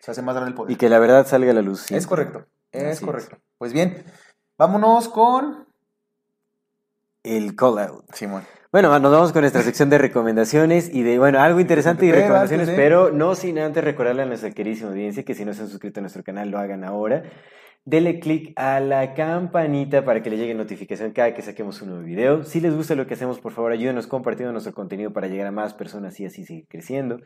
se hace más grande el poder. Y que la verdad salga a la luz. Es correcto, es Así es. correcto. Pues bien, vámonos con El call out. Simón. Bueno, nos vamos con nuestra sección de recomendaciones y de, bueno, algo interesante y recomendaciones, pero no sin antes recordarle a nuestra queridísima audiencia que si no se han suscrito a nuestro canal lo hagan ahora. Dele click a la campanita para que le llegue notificación cada que saquemos un nuevo video. Si les gusta lo que hacemos, por favor, ayúdenos compartiendo nuestro contenido para llegar a más personas y así seguir creciendo.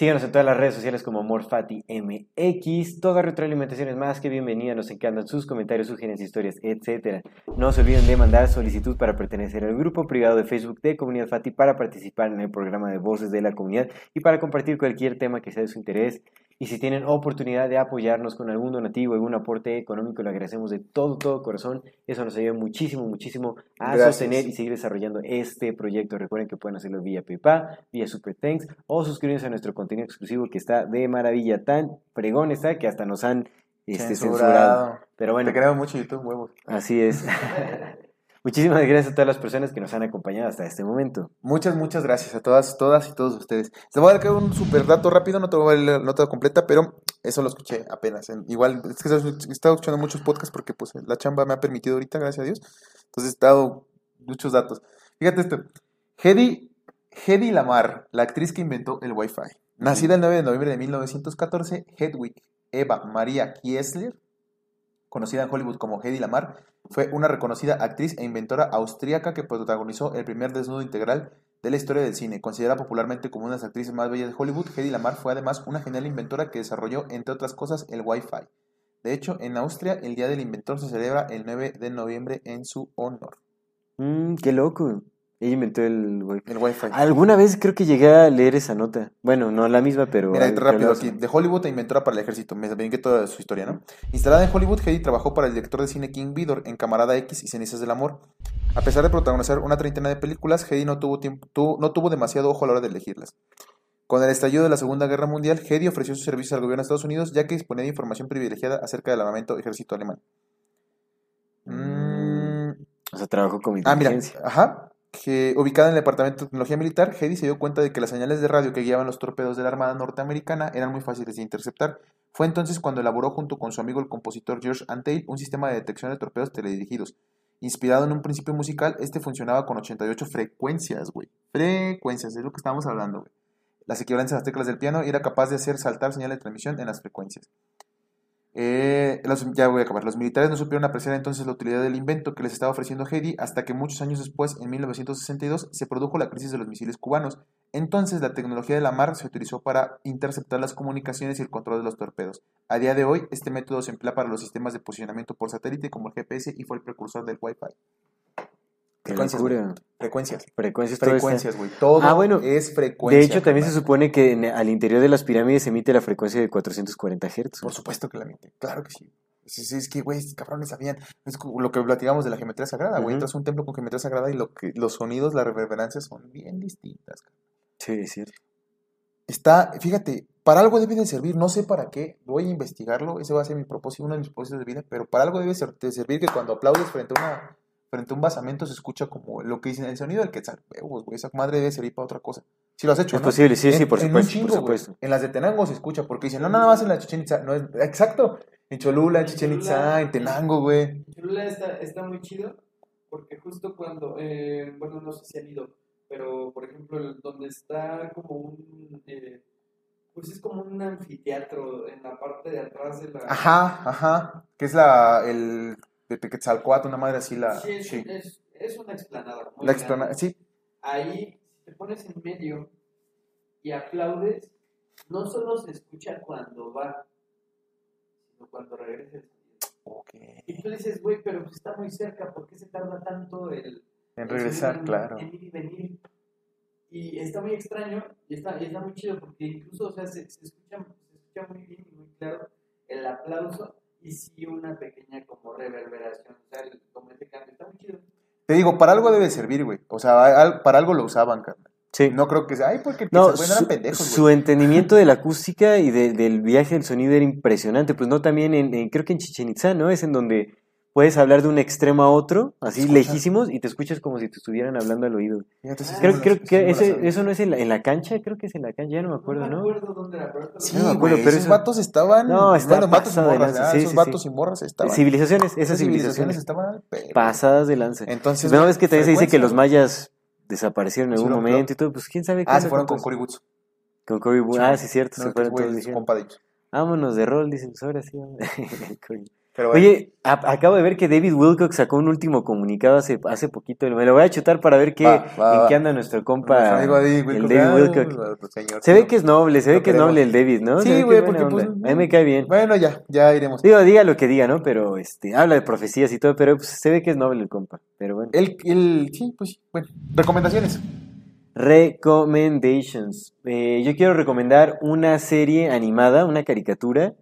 Síganos en todas las redes sociales como Morfati MX. Toda retroalimentación es más que bienvenida. Nos encantan sus comentarios, sugerencias, historias, etc. No se olviden de mandar solicitud para pertenecer al grupo privado de Facebook de Comunidad Fati para participar en el programa de Voces de la Comunidad y para compartir cualquier tema que sea de su interés. Y si tienen oportunidad de apoyarnos con algún donativo, algún aporte económico, lo agradecemos de todo, todo corazón. Eso nos ayuda muchísimo, muchísimo a Gracias. sostener y seguir desarrollando este proyecto. Recuerden que pueden hacerlo vía PayPal, vía Super Thanks o suscribirse a nuestro contenido exclusivo que está de maravilla. Tan fregón está que hasta nos han este, censurado. Pero bueno, Te queremos mucho YouTube, huevos. así es. Muchísimas gracias a todas las personas que nos han acompañado hasta este momento. Muchas, muchas gracias a todas, todas y todos ustedes. Les voy a dar un super dato rápido, no te voy a dar la nota completa, pero eso lo escuché apenas. En- igual, es que he estado escuchando muchos podcasts porque pues la chamba me ha permitido ahorita, gracias a Dios. Entonces he dado muchos datos. Fíjate esto. Hedy, Hedy Lamar, la actriz que inventó el Wi-Fi. Nacida el 9 de noviembre de 1914, Hedwig Eva Maria Kiesler, conocida en Hollywood como Hedy Lamar, fue una reconocida actriz e inventora austríaca que protagonizó el primer desnudo integral de la historia del cine. Considerada popularmente como una de las actrices más bellas de Hollywood, Hedy Lamar fue además una genial inventora que desarrolló, entre otras cosas, el Wi-Fi. De hecho, en Austria, el Día del Inventor se celebra el 9 de noviembre en su honor. Mm, qué loco. Ella inventó el Wi-Fi. El Wi-Fi. Alguna vez creo que llegué a leer esa nota. Bueno, no la misma, pero... Mira, rápido aquí. De Hollywood e inventora para el ejército. Me brinqué toda su historia, ¿no? Instalada en Hollywood, Hedy trabajó para el director de cine King Vidor en Camarada X y Cenizas del Amor. A pesar de protagonizar una treintena de películas, Hedy no tuvo, tiempo, tuvo- no tuvo demasiado ojo a la hora de elegirlas. Con el estallido de la Segunda Guerra Mundial, Hedy ofreció sus servicios al gobierno de Estados Unidos ya que disponía de información privilegiada acerca del armamento ejército alemán. Mm, O sea, trabajó con Ah, mira, inteligencia. ajá. Que ubicada en el Departamento de Tecnología Militar, Hedy se dio cuenta de que las señales de radio que guiaban los torpedos de la Armada norteamericana eran muy fáciles de interceptar. Fue entonces cuando elaboró junto con su amigo el compositor George Antheil un sistema de detección de torpedos teledirigidos. Inspirado en un principio musical, este funcionaba con 88 frecuencias, güey. Frecuencias, es lo que estábamos hablando, güey. Las equivalentes a las teclas del piano y era capaz de hacer saltar señales de transmisión en las frecuencias. Eh, los- ya voy a acabar. Los militares no supieron apreciar entonces la utilidad del invento que les estaba ofreciendo Hedy hasta que muchos años después, en 1962, se produjo la crisis de los misiles cubanos. Entonces la tecnología de la mar se utilizó para interceptar las comunicaciones y el control de los torpedos. A día de hoy, este método se emplea para los sistemas de posicionamiento por satélite como el GPS y fue el precursor del Wi-Fi. Frecuencias. Frecuencias. Frecuencias, Frecuencias, güey. Todo Ah, bueno, es frecuencia. De hecho, también se supone que en- al interior de las pirámides se emite la frecuencia de 440 Hz. Por supuesto que la mente, claro que sí. Es que, güey, cabrones sabían. Es lo que platicamos de la geometría sagrada, güey. Entras a un templo con geometría sagrada y lo que, los sonidos, las reverberancias son bien distintas. Sí, es cierto. Está, fíjate, para algo debe de servir, no sé para qué, voy a investigarlo, ese va a ser mi propósito, uno de mis propósitos de vida, pero para algo debe ser- de servir que cuando aplaudes frente a una frente a un basamento se escucha como lo que dicen, el sonido del quetzal, huevos, güey, esa madre debe servir para otra cosa. Si lo has hecho, Es ¿no? posible, sí, sí, En- por en un supuesto, chingo, por supuesto. En las de Tenango se escucha, porque dicen, no, nada más en la Chichen Itza, no es, exacto, en Cholula, en En Chichen Itza, en Tenango, güey. Cholula está, está muy chido porque justo cuando, eh, bueno, no sé si han ido, pero por ejemplo, donde está como un, eh, pues es como un anfiteatro en la parte de atrás de la... Ajá, ajá, que es la, el, de Quetzalcoatl, una madre así, la, Sí, es, sí, es, es una explanada. la grande. explana- sí, Ahí, te pones en medio y aplaudes, no solo se escucha cuando va, sino cuando regresa el sonido. ok. Y tú dices, güey, pero pues está muy cerca, ¿por qué se tarda tanto el, En el regresar, en- claro. En ir y venir. Y está muy extraño y está, y está muy chido porque incluso, o sea, se, se escucha, se escucha muy bien y muy claro el aplauso y sí una pequeña como reverberación, o sea, el, como este cambio, está muy chido. Te digo, para algo debe servir, güey. O sea, al- para algo lo usaban, carnal. Sí. No creo que sea, ay, porque No, eran su, pendejos, su entendimiento de la acústica y de- del viaje del sonido era impresionante. Pues no también en, en- creo que en Chichen Itza, ¿no? Es en donde puedes hablar de un extremo a otro, así Escucha. lejísimos, y te escuchas como si te estuvieran hablando al oído. Sí, Creo, creo que ese- eso no es en la, en la cancha, creo que es en la cancha, ya no me acuerdo, no me acuerdo dónde era, pero Sí, No me acuerdo, pero esos eso- vatos estaban. No, está bueno, vatos y de morras, lanza, ¿verdad? sí, Esos sí, vatos sí. y morras estaban. Civilizaciones, esas civilizaciones civilizaciones estaban pasadas de lanza. Entonces, Pues, no, es que también se dice que los mayas desaparecieron en algún momento y todo, pues quién sabe qué Ah, se fueron con. Cory Woods. Con Cory Wood. Ah, sí, cierto, No, se fueron todos de. Vámonos de rol, dicen, pues ahora sí. Cory. Pero bueno, Oye, a- acabo de ver que David Wilcox sacó un último comunicado hace, hace poquito. Me lo voy a chutar para ver qué, Va, va, en va. qué anda nuestro compa, el David ah, Wilcox. señor, Se ve que es noble, se ve que es noble el David, ¿no? Sí, güey, porque pues. A mí me cae bien. Bueno, ya, ya iremos. Digo, diga lo que diga, ¿no? Pero este, habla de profecías y todo, pero pues, se ve que es noble el compa. Pero bueno. El, el, sí, pues sí. Bueno, recomendaciones. Recommendations. Eh, yo quiero recomendar una serie animada, una caricatura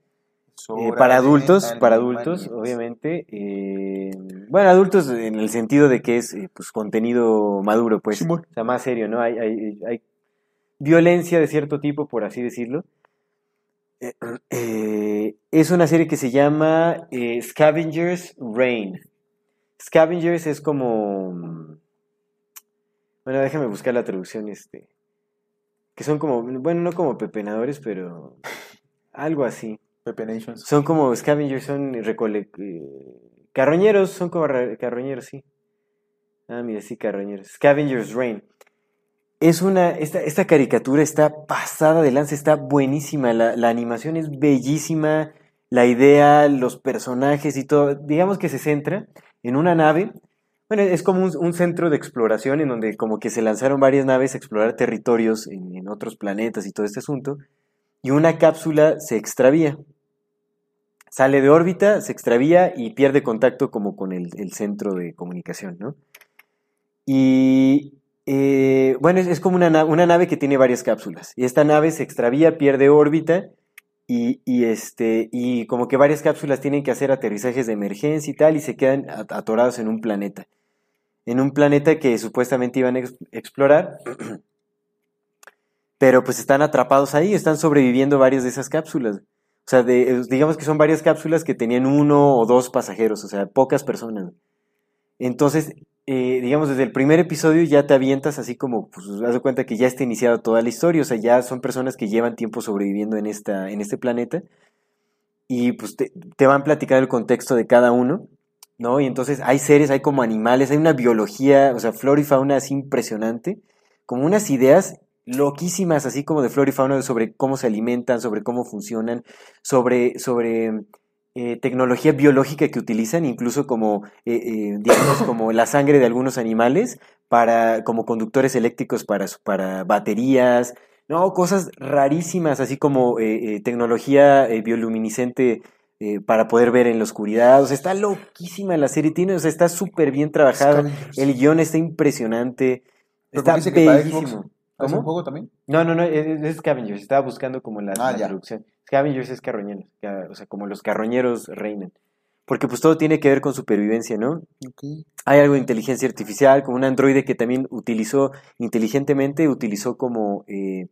eh, para adultos, para adultos, obviamente. eh, bueno, adultos en el sentido de que es eh, pues contenido maduro, pues, o sea, más serio, ¿no? Hay, hay, hay violencia de cierto tipo, por así decirlo. Es una serie que se llama Scavengers Reign. Scavengers es como... Bueno, déjame buscar la traducción, este... Que son como, bueno, no como pepenadores, pero algo así. Son como scavengers, son recole eh, carroñeros, son como carroñeros, sí. Ah, mira, sí, carroñeros. Scavengers Reign. Es una, esta, esta caricatura está pasada de lanza, está buenísima, la, animación es bellísima, la idea, los personajes y todo, digamos que se centra en una nave, bueno, es como un, un centro de exploración en donde como que se lanzaron varias naves a explorar territorios en, en otros planetas y todo este asunto, y una cápsula se extravía sale de órbita, se extravía y pierde contacto como con el, centro de comunicación, ¿no? Y eh, bueno, es, como una, na- una nave que tiene varias cápsulas. Y esta nave se extravía, pierde órbita y, este, y como que varias cápsulas tienen que hacer aterrizajes de emergencia y tal y se quedan at- atorados en un planeta. En un planeta que supuestamente iban a ex- explorar. Pero pues están atrapados ahí, están sobreviviendo varias de esas cápsulas. O sea, eh, digamos que son varias cápsulas que tenían uno o dos pasajeros, o sea, pocas personas. Entonces, eh, digamos, desde el primer episodio ya te avientas así como, pues, haz de cuenta que ya está iniciada toda la historia, o sea, ya son personas que llevan tiempo sobreviviendo en, esta, en este planeta y pues te, te van platicando el contexto de cada uno, ¿no? Y entonces hay seres, hay como animales, hay una biología, o sea, flora y fauna así impresionante, como unas ideas loquísimas, así como de flora y fauna, sobre cómo se alimentan, sobre cómo funcionan, sobre, sobre eh, tecnología biológica que utilizan, incluso como, eh, eh, digamos, como la sangre de algunos animales, para, como conductores eléctricos para, para baterías, no, cosas rarísimas, así como eh, eh, tecnología bioluminiscente eh, para poder ver en la oscuridad. O sea, está loquísima la serie, tiene, o sea, está súper bien trabajada. El guion está impresionante. Pero Está ¿por qué dice que para bellísimo. Xbox? ¿Es un ¿Cómo? juego también? No, no, no, es, es Scavengers. Estaba buscando como la, Ah, la traducción. Scavengers es carroñeros. ca- O sea, como los carroñeros reinan. Porque pues todo tiene que ver con supervivencia, ¿no? Ok. Hay algo de inteligencia artificial, como un androide que también utilizó inteligentemente, utilizó como eh,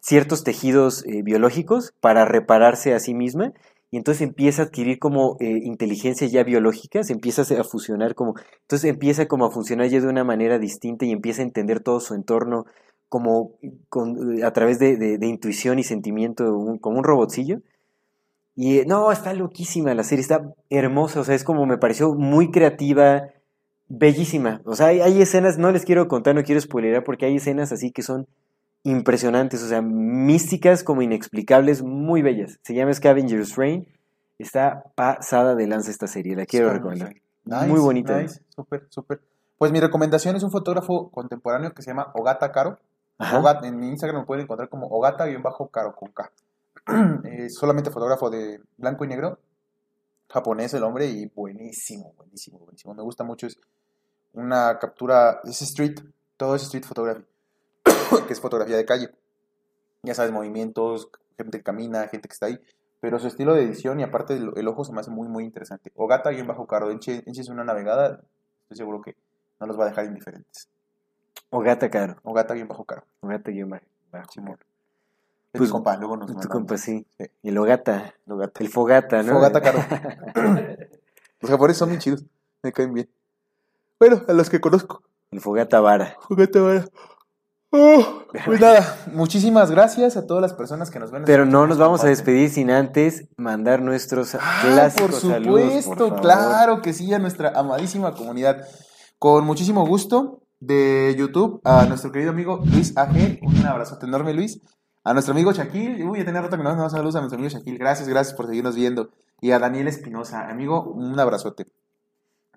ciertos tejidos eh, biológicos para repararse a sí misma y entonces empieza a adquirir como eh, inteligencia ya biológica, se empieza a fusionar como, entonces empieza como a funcionar ya de una manera distinta y empieza a entender todo su entorno como con- a través de, de- intuición y sentimiento, un- como un robotcillo. Y eh, no, está loquísima la serie, está hermosa, o sea, es como me pareció muy creativa, bellísima. O sea, hay, hay escenas, no les quiero contar, no quiero spoilerar, porque hay escenas así que son impresionantes, o sea, místicas como inexplicables, muy bellas. Se llama Scavengers Reign, está pasada de lanza esta serie, la quiero recomendar. Nice, muy bonita. Nice, súper, súper. Pues mi recomendación es un fotógrafo contemporáneo que se llama Ogata Caro. Ogata- en Instagram me pueden encontrar como Ogata-Caro con K. Es solamente fotógrafo de blanco y negro. Japonés el hombre y buenísimo, buenísimo, buenísimo. Me gusta mucho. Es una captura, es street, todo es street photography, que es fotografía de calle. Ya sabes, movimientos, gente que camina, gente que está ahí. Pero su estilo de edición y aparte el, el ojo se me hace muy, muy interesante. Ogata-Caro, Enche es una navegada, estoy seguro que no los va a dejar indiferentes. O Gata Caro. Ogata-Caro. O Gata guion bajo. Simón. Es Pues, mi compa, luego nos Tu compa, sí. Sí. El Ogata. El Ogata. El Fogata, ¿no? Fogata Caro. Los japoneses son bien chidos. Me caen bien. Bueno, a los que conozco. El Fogata Vara. Fogata Vara. Oh, pues nada, muchísimas gracias a todas las personas que nos ven. Pero no nos vamos a despedir sin antes mandar nuestros Ah, clásicos por saludos, supuesto, por claro que sí, a nuestra amadísima comunidad. Con muchísimo gusto de YouTube a nuestro querido amigo Luis AG. Un abrazote enorme, Luis. A nuestro amigo Shaquille. Uy, ya tenía rato que no nos damos saludos a nuestro amigo Shaquille. Gracias, gracias por seguirnos viendo. Y a Daniel Espinosa, amigo, un abrazote.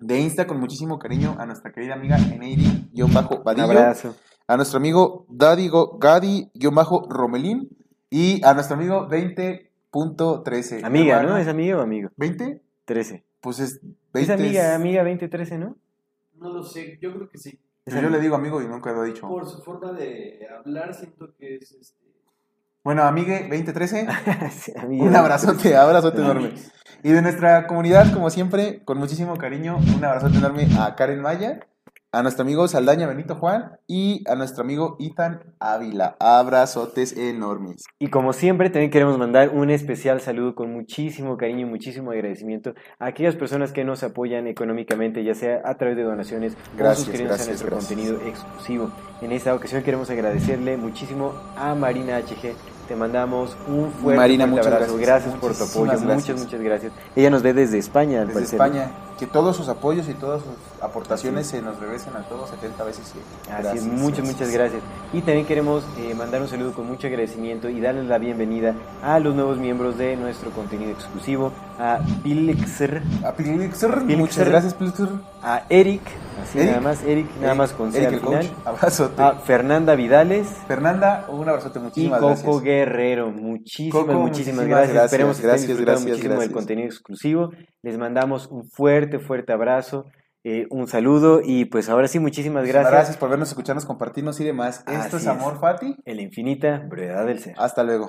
De Insta, con muchísimo cariño, a nuestra querida amiga Eneiri-Vadillo. Un abrazo. A nuestro amigo Dadigo, Gadi-Romelín. Y a nuestro amigo 20.13. Amiga, Hermano, ¿no? ¿Es amiga o amigo? ¿20? 13. Pues es 20. Es amiga, amiga 2013, ¿no? No lo sé, yo creo que sí. Yo, yo le digo amigo y nunca lo he dicho. Por su forma de hablar, siento que es este. Bueno, amigue 2013. Sí, amiga. Un abrazote, abrazote enorme. Y de nuestra comunidad, como siempre, con muchísimo cariño, un abrazote enorme a Karen Maya, a nuestro amigo Saldaña Benito Juan y a nuestro amigo Ethan Ávila. Abrazotes enormes. Y como siempre, también queremos mandar un especial saludo con muchísimo cariño y muchísimo agradecimiento a aquellas personas que nos apoyan económicamente, ya sea a través de donaciones Gracias, o suscribiéndose a nuestro gracias. contenido exclusivo. En esta ocasión queremos agradecerle muchísimo a Marina HG. Te mandamos un fuerte, Marina, fuerte muchas abrazo. gracias. por tu apoyo. gracias. Muchas, muchas gracias. Ella nos ve desde España, al Desde parecer. España, que todos sus apoyos y todas sus aportaciones se nos regresen a todos 70 veces 7. Así es, muchas, muchas gracias. Y también queremos eh, mandar un saludo con mucho agradecimiento y darles la bienvenida a los nuevos miembros de nuestro contenido exclusivo, a Pilxer, A Pilixer, Pilixer. muchas gracias, Pilixer. a Eric, así Eric. nada más, Eric, nada más con C Eric al el final, coach, abrazote. a Fernanda Vidales Fernanda, un abrazote, y muchísimas Coco gracias. Guerrero. Muchísimas, Coco, muchísimas gracias. gracias, Esperemos que gracias, estén gracias, muchísimo del contenido exclusivo. Les mandamos un fuerte, fuerte abrazo, eh, un saludo y pues ahora sí, muchísimas gracias. Gracias por vernos, escucharnos, compartirnos y demás. Esto Así es es. Amor Fati. En la infinita brevedad del ser. Hasta luego.